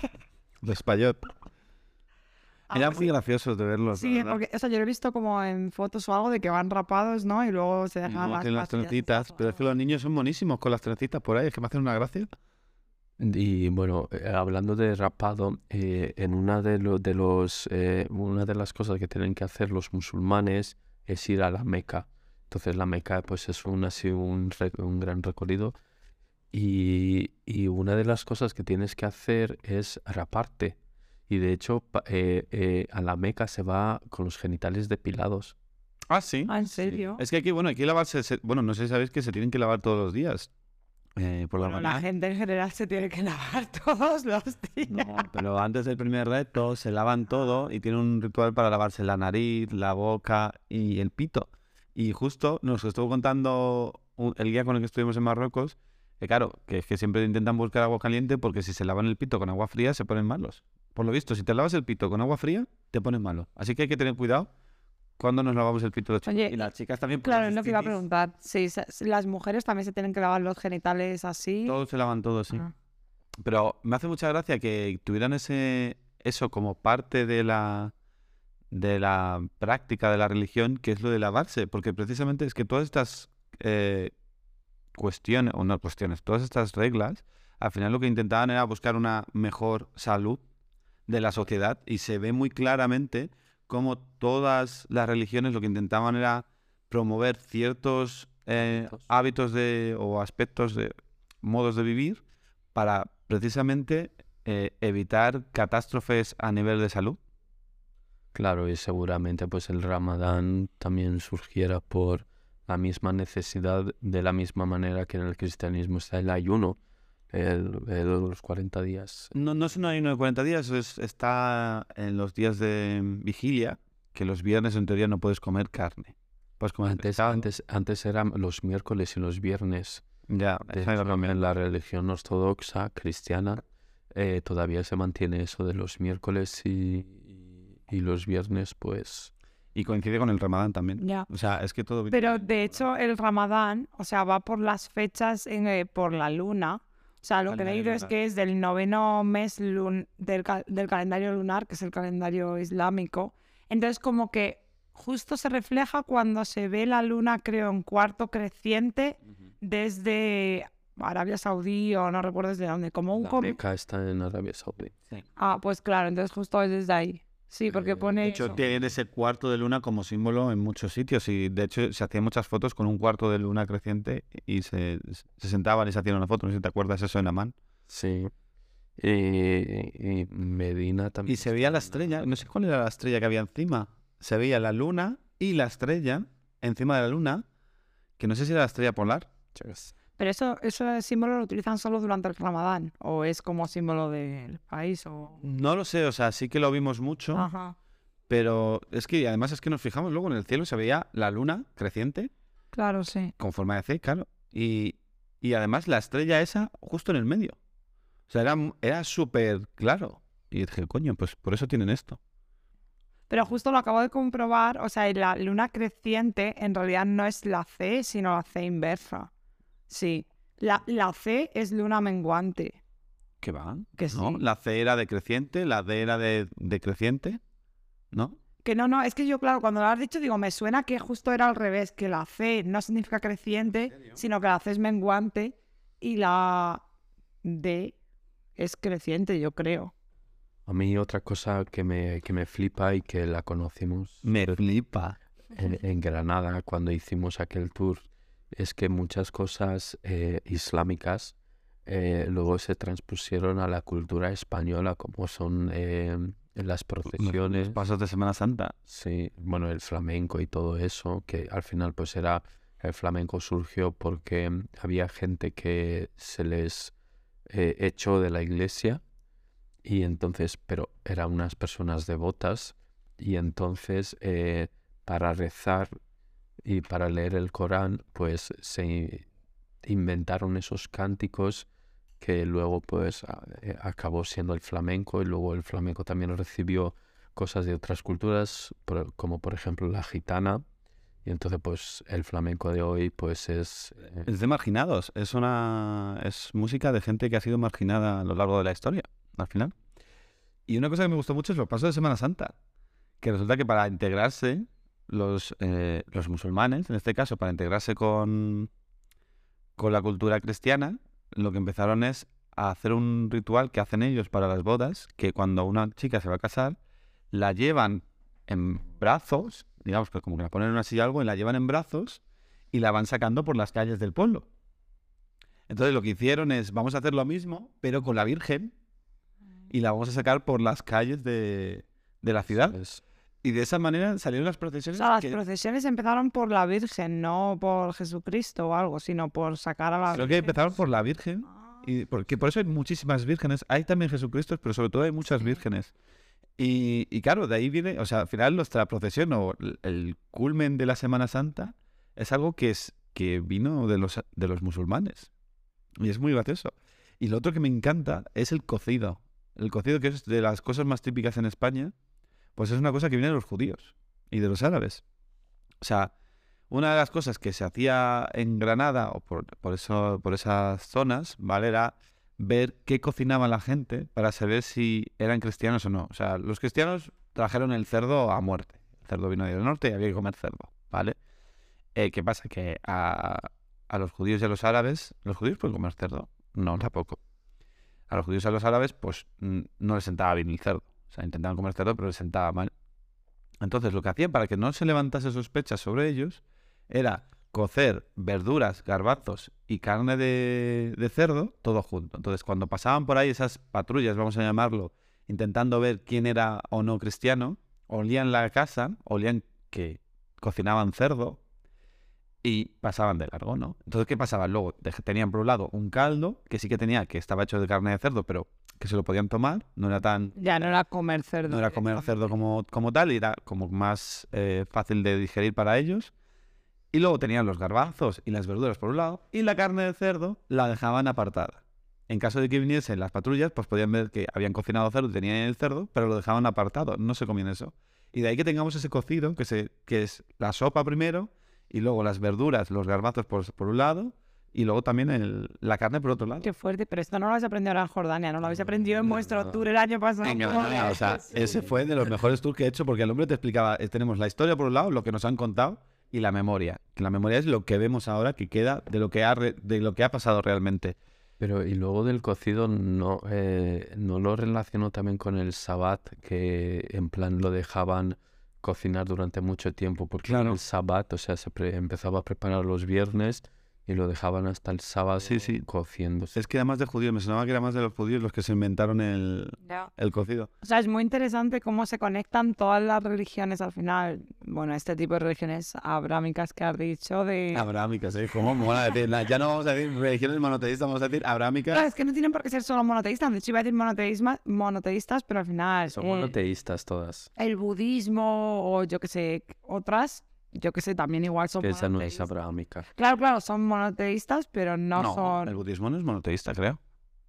[laughs] los payot. Ah, Era muy gracioso de verlos. Sí, porque, o sea, yo lo he visto como en fotos o algo de que van rapados, ¿no? Y luego se dejan las, las pastillas trencitas. Pero es que los niños son monísimos con las trencitas por ahí. Es que me hacen una gracia. Y bueno, eh, hablando de rapado, eh, en una de, lo- de los, eh, una de las cosas que tienen que hacer los musulmanes es ir a la Meca. Entonces la Meca pues es un, así un, un gran recorrido y, y una de las cosas que tienes que hacer es raparte. Y de hecho eh, eh, a la Meca se va con los genitales depilados. Ah, sí. Ah, ¿en serio? Es que aquí, bueno, aquí lavarse, se- bueno, no sé si sabéis que se tienen que lavar todos los días. Eh, por la Bueno, la gente en general se tiene que [laughs] lavar todos los días. No, pero antes del primer reto se lavan todo y tienen un ritual para lavarse la nariz, la boca y el pito. Y justo nos estuvo contando un- el guía con el que estuvimos en Marruecos, que claro, que es que siempre intentan buscar agua caliente porque si se lavan el pito con agua fría se ponen malos. Por lo visto, si te lavas el pito con agua fría, te pones malo. Así que hay que tener cuidado cuando nos lavamos el pito los chicos. Oye, y las chicas también. Claro, es lo que iba a preguntar. Sí, las mujeres también se tienen que lavar los genitales así. Todos se lavan todos, sí. Ah. Pero me hace mucha gracia que tuvieran ese eso como parte de la de la práctica de la religión, que es lo de lavarse, porque precisamente es que todas estas eh, cuestiones, o no cuestiones, todas estas reglas, al final lo que intentaban era buscar una mejor salud de la sociedad y se ve muy claramente cómo todas las religiones lo que intentaban era promover ciertos eh, Hábitos. de, o aspectos de modos de vivir para precisamente eh, evitar catástrofes a nivel de salud. Claro, y seguramente pues el Ramadán también surgiera por la misma necesidad, de la misma manera que en el cristianismo está el ayuno, el, el de los 40 días. No, no es un ayuno de 40 días, es- está en los días de vigilia, que los viernes en teoría no puedes comer carne. Puedes comer Antes, pescado. antes, antes eran los miércoles y los viernes. Ya, hecho, también. en la religión ortodoxa cristiana eh, todavía se mantiene eso de los miércoles y, y- y los viernes, pues Y coincide con el Ramadán también. Ya. O sea, es que todo... Pero de hecho el Ramadán, o sea, va por las fechas en, eh, por la luna. O sea, lo que he leído es que es del noveno mes lun- del, cal- del calendario lunar, que es el calendario islámico. Entonces, como que justo se refleja cuando se ve la luna, creo, en cuarto creciente desde Arabia Saudí o no recuerdo desde dónde. Como un... la Meca está en Arabia Saudí. Ah, pues claro, entonces justo es desde ahí. Sí, porque Eh, pone De hecho, eso. tienen ese cuarto de luna como símbolo en muchos sitios y de hecho se hacían muchas fotos con un cuarto de luna creciente y se, se sentaban y se hacían una foto. No sé si te acuerdas eso en Amán. Sí. Y, y Medina también. Y se veía la estrella, no sé cuál era la estrella que había encima. Se veía la luna y la estrella encima de la luna, que no sé si era la estrella polar. Pero eso, ese símbolo lo utilizan solo durante el Ramadán, o es como símbolo del país, o... No lo sé, o sea, sí que lo vimos mucho, Ajá. pero es que además es que nos fijamos luego en el cielo, se veía la luna creciente Claro, sí. con forma de C, claro. Y, y además la estrella esa justo en el medio. O sea, era, era súper claro. Y dije, coño, pues por eso tienen esto. Pero justo lo acabo de comprobar, o sea, la luna creciente en realidad no es la C, sino la C inversa. Sí. La, la C es luna menguante. ¿Qué va? Que ¿No? La C era decreciente, la D era de decreciente, ¿no? Que no, no, es que yo, claro, cuando lo has dicho, digo, me suena que justo era al revés, que la C no significa creciente, sino que la C es menguante y la D es creciente, yo creo. A mí otra cosa que me, que me flipa y que la conocimos Me flipa. en, en Granada cuando hicimos aquel tour es que muchas cosas eh, islámicas eh, luego se transpusieron a la cultura española, como son eh, las procesiones. Los pasos de Semana Santa. Sí, bueno, el flamenco y todo eso, que al final pues era, el flamenco surgió porque había gente que se les echó de la iglesia y entonces, pero eran unas personas devotas y entonces para rezar y para leer el Corán pues se inventaron esos cánticos que luego pues eh, acabó siendo el flamenco y luego el flamenco también recibió cosas de otras culturas, como por ejemplo la gitana. Y entonces, pues, el flamenco de hoy, pues, es... eh, Es de marginados. Es una. Es música de gente que ha sido marginada a lo largo de la historia, al final. Y una cosa que me gustó mucho es los pasos de Semana Santa. Que resulta que para integrarse, los, eh, los musulmanes, en este caso, para integrarse con, con la cultura cristiana, lo que empezaron es a hacer un ritual que hacen ellos para las bodas, que cuando una chica se va a casar, la llevan en brazos, digamos que como que la ponen en una silla o algo, y la llevan en brazos y la van sacando por las calles del pueblo. Entonces lo que hicieron es, vamos a hacer lo mismo, pero con la Virgen, y la vamos a sacar por las calles de, de la ciudad. Y de esa manera salieron las O procesiones. sea, las que- procesiones empezaron por la Virgen, no por Jesucristo o algo, sino por sacar a la creo que Virgen. empezaron por la Virgen, y porque por eso hay muchísimas vírgenes. Hay también Jesucristo, pero sobre todo hay muchas vírgenes. Y, y claro, de ahí viene, o sea, al final nuestra procesión o el culmen de la Semana Santa es algo que, es, que vino de los, de los musulmanes. Y es muy gracioso. Y lo otro que me encanta es el cocido. El cocido, que es de las cosas más típicas en España, pues es una cosa que viene de los judíos y de los árabes. O sea, una de las cosas que se hacía en Granada o por, por eso, por esas zonas, ¿vale? Era ver qué cocinaba la gente para saber si eran cristianos o no. O sea, los cristianos trajeron el cerdo a muerte. El cerdo vino del norte y había que comer cerdo, ¿vale? Eh, ¿Qué pasa? Que a, a los judíos y a los árabes, los judíos pueden comer cerdo, no, tampoco. A los judíos y a los árabes, pues mm, no les sentaba bien el cerdo. O sea, intentaban pero les sentaba mal. Entonces, lo que hacían para que no se levantase sospechas sobre ellos era cocer verduras, garbanzos y carne de, de cerdo, todo junto. Entonces, cuando pasaban por ahí esas patrullas, vamos a llamarlo, intentando ver quién era o no cristiano, olían la casa, olían que cocinaban cerdo y pasaban de largo, ¿no? Entonces, ¿qué pasaba? Luego tenían por un lado un caldo, que sí que tenía, que estaba hecho de carne de cerdo, pero que se lo podían tomar, no era tan Ya no era comer cerdo. no era comer cerdo como, como tal, y era como más eh, fácil de digerir para ellos. Y luego tenían los garbanzos y las verduras por un lado, y la carne de cerdo la dejaban apartada. En caso de que viniesen las patrullas, pues podían ver que habían cocinado cerdo tenían el cerdo, pero lo dejaban apartado, no se comían eso. Y de ahí que tengamos ese cocido, que, se, que es la sopa primero, y luego las verduras, los garbanzos por, por un lado, y luego también el- la carne por otro lado. Qué fuerte, pero esto no lo habéis aprendido ahora en Jordania, no lo habéis aprendido en vuestro no. tour el año pasado. Granada, o sea, ese fue de los mejores tours que he hecho porque el hombre te explicaba, eh, tenemos la historia por un lado, lo que nos han contado y la memoria. Que la memoria es lo que vemos ahora que queda de lo que ha, re- de lo que ha pasado realmente. Pero y luego del cocido no, eh, no lo relaciono también con el sabbat, que en plan lo dejaban cocinar durante mucho tiempo, porque Claro. el sabbat, o sea, se pre- empezaba a preparar los viernes y lo dejaban hasta el sábado Sí, sí. cociéndose. Es que además de judíos, me sonaba que era más de los judíos los que se inventaron el, el cocido. O sea, es muy interesante cómo se conectan todas las religiones al final. Bueno, este tipo de religiones abrámicas que has dicho de... Abrámicas, ¿eh? ¿Cómo mola decir? Ya no vamos a decir religiones monoteístas, vamos a decir Claro, abrámicas. es que no tienen por qué ser solo monoteístas. De hecho, iba a decir monoteísma- monoteístas, pero al final Son eh, monoteístas todas. el budismo o yo que sé, otras, yo que sé, también igual son Que esa no es monoteístas. abrámica. Claro, claro, son monoteístas, pero no, No, son... el budismo no es monoteísta, creo.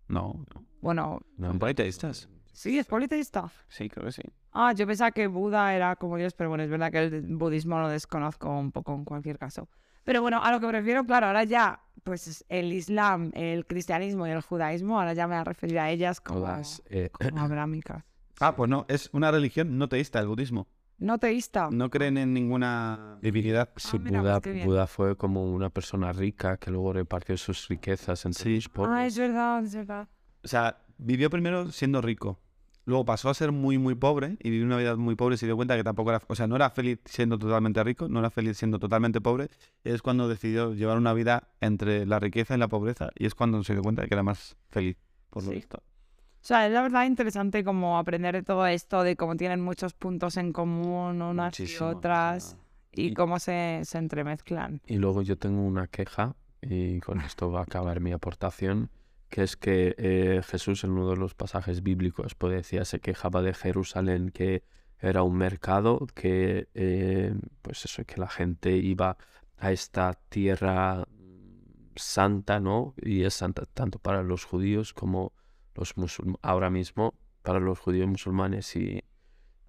No, no. Bueno, No, son politeístas. sí, es politeísta. Sí, creo que sí. Ah, yo pensaba que Buda era como Dios, pero bueno, es verdad que el budismo lo desconozco un poco en cualquier caso. Pero bueno, a lo que me refiero, claro, ahora ya, pues el Islam, el cristianismo y el judaísmo, ahora ya me voy a referir a ellas como, Todas. eh, como abrámicas. Ah, pues no, es una religión no teísta, el budismo. No teísta. No creen en ninguna divinidad. Sí, Ah, mira, Buda, pues. Buda fue como una persona rica que luego repartió sus riquezas entre los pobres. Ah, es verdad, es verdad. O sea, vivió primero siendo rico. Luego pasó a ser muy, muy pobre y vivió una vida muy pobre y se dio cuenta que tampoco era... O sea, no era feliz siendo totalmente rico, no era feliz siendo totalmente pobre. Es cuando decidió llevar una vida entre la riqueza y la pobreza y es cuando se dio cuenta de que era más feliz, por lo Sí. visto. O sea, es la verdad interesante como aprender de todo esto, de cómo tienen muchos puntos en común unas Muchísimo, y otras, y Y- cómo se, se entremezclan. Y luego yo tengo una queja, y con esto va a acabar mi aportación, que es que eh, Jesús en uno de los pasajes bíblicos pues decía, se quejaba de Jerusalén, que era un mercado, que eh, pues eso, que la gente iba a esta tierra santa, ¿no? Y es santa tanto para los judíos como los ahora mismo para los judíos musulmanes y,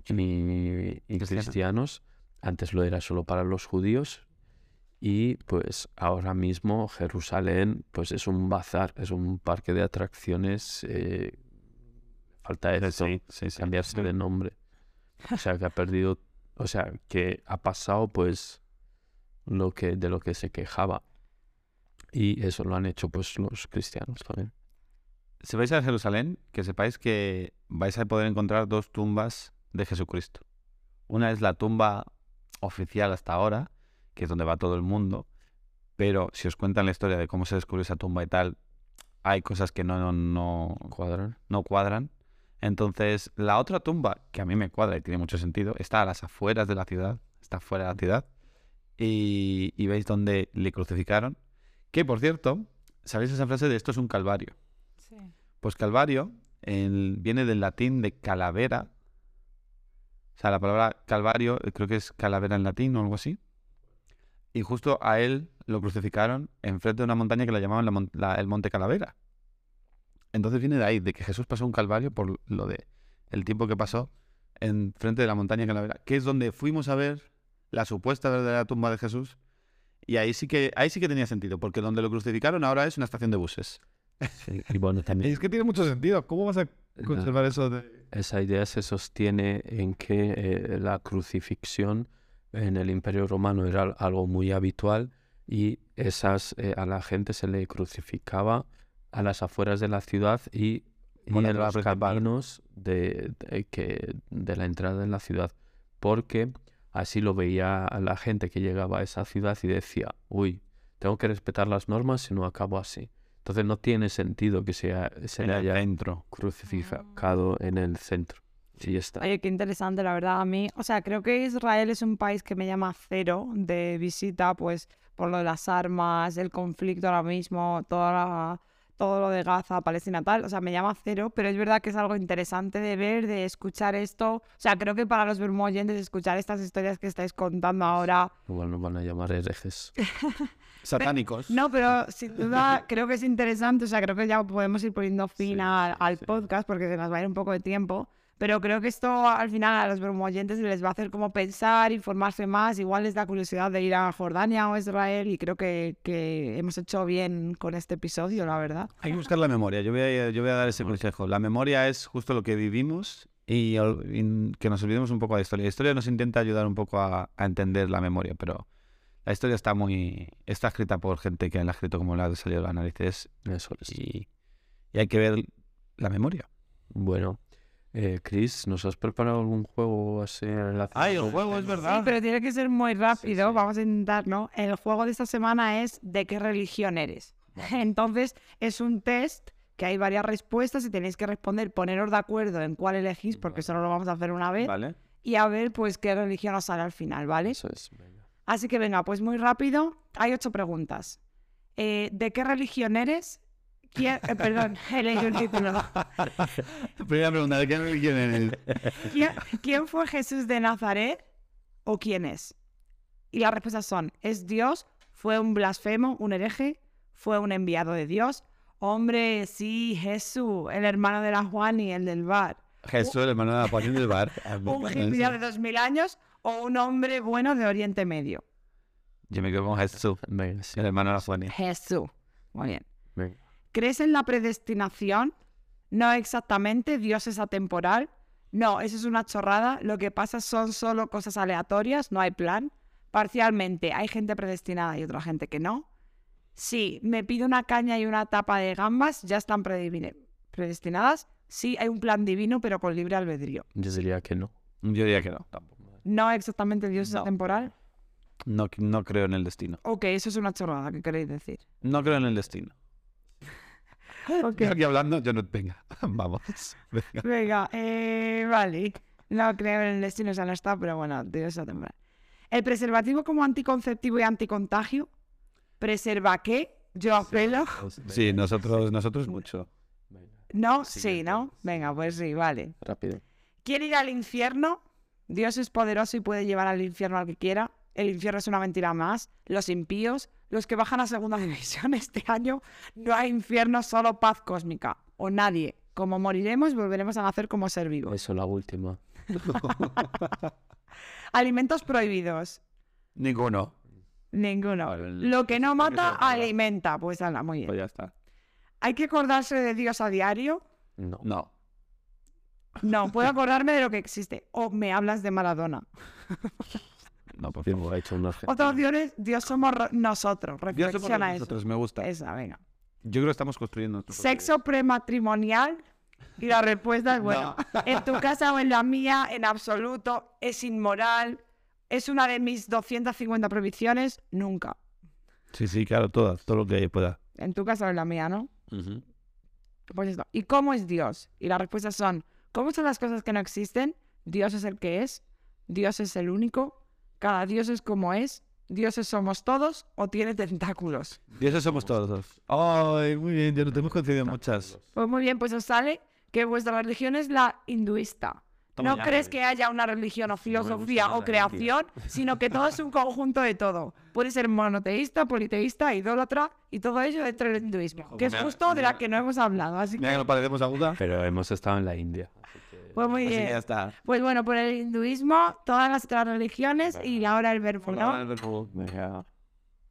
y, y Cristianos. Antes lo era solo para los judíos y pues ahora mismo Jerusalén pues es un bazar, es un parque de atracciones. eh, falta eso, Sí, sí, sí. cambiarse de nombre. O sea que ha perdido, o sea que ha pasado pues lo que de lo que se quejaba. Y eso lo han hecho pues los cristianos también. Si vais a Jerusalén, que sepáis que vais a poder encontrar dos tumbas de Jesucristo. Una es la tumba oficial hasta ahora, que es donde va todo el mundo, pero si os cuentan la historia de cómo se descubrió esa tumba y tal, hay cosas que no, no, no, ¿Cuadran? no cuadran. Entonces, la otra tumba, que a mí me cuadra y tiene mucho sentido, está a las afueras de la ciudad, está fuera de la ciudad, y, y veis dónde le crucificaron. Que, por cierto, ¿sabéis esa frase de esto es un calvario? Pues calvario viene del latín de calavera. O sea, la palabra calvario eh, creo que es calavera en latín o algo así. Y justo a él lo crucificaron enfrente de una montaña que la llamaban el Monte Calavera. Entonces viene de ahí, de que Jesús pasó un calvario por lo de el tiempo que pasó enfrente de la montaña Calavera, que es donde fuimos a ver la supuesta verdadera tumba de Jesús. Y ahí sí que ahí sí que tenía sentido, porque donde lo crucificaron ahora es una estación de buses. Sí, Y bueno, también Es que tiene mucho sentido. ¿Cómo vas a conservar eso de...? esa idea se sostiene en que eh, la crucifixión en el Imperio Romano era al- algo muy habitual y esas eh, a la gente se le crucificaba a las afueras de la ciudad y, en los caminos de, de que, de la entrada en la ciudad, porque así lo veía a la gente que llegaba a esa ciudad y decía, uy, tengo que respetar las normas si no acabo así. Entonces no tiene sentido que sea, se En le haya centro. crucificado en el centro. Y ya está. Oye, qué interesante, la verdad. A mí, o sea, creo que Israel es un país que me llama cero de visita, pues por lo de las armas, el conflicto ahora mismo, toda la- todo lo de Gaza, Palestina, tal. O sea, me llama cero, pero es verdad que es algo interesante de ver, de escuchar esto. O sea, creo que para los bermoyentes, escuchar estas historias que estáis contando ahora. Igual nos van a llamar herejes. [laughs] Satánicos. No, pero [laughs] sin duda creo que es interesante. O sea, creo que ya podemos ir poniendo fin Sí, al, sí, al sí. podcast porque se nos va a ir un poco de tiempo. Pero creo que esto al final a los bermoyentes les va a hacer como pensar, informarse más. Igual les da curiosidad de ir a Jordania o a Israel y creo que, que hemos hecho bien con este episodio, la verdad. Hay que buscar la memoria. Yo voy a, yo voy a dar ese consejo. La memoria es justo lo que vivimos y, y que nos olvidemos un poco de la historia. La historia nos intenta ayudar un poco a, a entender la memoria, pero La historia está muy... Está escrita por gente que la ha escrito como le ha salido de las narices Eso es. y, y hay que ver la memoria. Bueno, eh, Chris, ¿nos has preparado algún juego así en la ¡Ay, el juego es Sí, verdad! pero tiene que ser muy rápido. sí. Vamos a intentar, ¿no? El juego de esta semana es ¿de qué religión eres? [laughs] Entonces, es un test que hay varias respuestas y tenéis que responder, poneros de acuerdo en cuál elegís, porque solo lo vamos a hacer una vez, Vale. y a ver, pues, qué religión os sale al final, ¿vale? Eso es. venga. Así que venga, pues muy rápido. Hay ocho preguntas. Eh, ¿De qué religión eres? ¿Quién, eh, perdón, [laughs] he leído el título. [laughs] Primera pregunta, ¿de qué religión eres? ¿Quién, quién fue Jesús de Nazaret o quién es? Y las respuestas son, ¿es Dios? ¿Fue un blasfemo, un hereje? ¿Fue un enviado de Dios? Hombre, sí, Jesús, el hermano de la Juan y el del bar. Jesús, el hermano de la Juan del bar. ¿Un hippie de dos mil años o un hombre bueno de Oriente Medio? Yo me quedo con Jesús, [laughs] el hermano de la Juan. Jesús. Muy bien. ¿Crees en la predestinación? No exactamente, Dios es atemporal. No, eso es una chorrada. Lo que pasa son solo cosas aleatorias, no hay plan. Parcialmente, hay gente predestinada y otra gente que no. Sí, me pido una caña y una tapa de gambas, ya están predestinadas. Sí, hay un plan divino, pero con libre albedrío. Yo diría que no. Yo diría que no, tampoco. No exactamente Dios es No. atemporal. No, no creo en el destino. Ok, eso es una chorrada, ¿qué queréis decir? No creo en el destino. [laughs] Ok. Yo aquí hablando, yo no... Venga, [laughs] vamos. Venga. Venga, eh, vale. No creo en el destino, o sea, no está, pero bueno, Dios es atemporal. ¿El preservativo como anticonceptivo y anticontagio? ¿Preserva qué? Yo apelo. Sí, nosotros, nosotros mucho. No, Sí, sí, ¿no? Venga, pues sí, vale. rápido. ¿Quiere ir al infierno? Dios es poderoso y puede llevar al infierno al que quiera. El infierno es una mentira más. Los impíos, los que bajan a segunda [laughs] división este año, no hay infierno, solo paz cósmica. O nadie. Como moriremos, volveremos a nacer como ser vivo. Eso, la última. [laughs] Alimentos prohibidos. Ninguno. Ninguno. El- Lo que no mata, alimenta. Pues ala, muy bien. Pues ya está. ¿Hay que acordarse de Dios a diario? No. No. No, puedo acordarme de lo que existe. O me hablas de Maradona. No, por favor. ha hecho unos Otra opción es Dios somos ro- nosotros. Dios somos Reflexiona eso. nosotros, me gusta. Esa, venga. Yo creo que estamos construyendo nuestro propio Sexo prematrimonial. Y la respuesta es, bueno, en tu casa o en la mía, en absoluto, es inmoral. Es una de mis 250 prohibiciones, nunca. Sí, sí, claro, todas, todo lo que pueda. En tu casa o en la mía, ¿no? Pues esto. ¿Y cómo es Dios? Y las respuestas son, ¿cómo son las cosas que no existen? Dios es el que es, Dios es el único, cada Dios es como es, dioses somos todos o tiene tentáculos. Dioses somos todos. Ay, muy bien, ya no te hemos concedido muchas. Pues muy bien, pues os sale que vuestra religión es la hinduista. Toma No ya. crees que haya una religión o filosofía o creación, sino que todo es un conjunto de todo. Puede ser monoteísta, politeísta, idólatra y todo ello dentro del hinduismo, que es justo de la que no hemos hablado. Así Mira que que, nos parecemos a Buda. Pero hemos estado en la India. pues muy Así que bien. ya está. Pues bueno, por el hinduismo, todas las otras religiones y ahora el verbo, ¿no? Venga.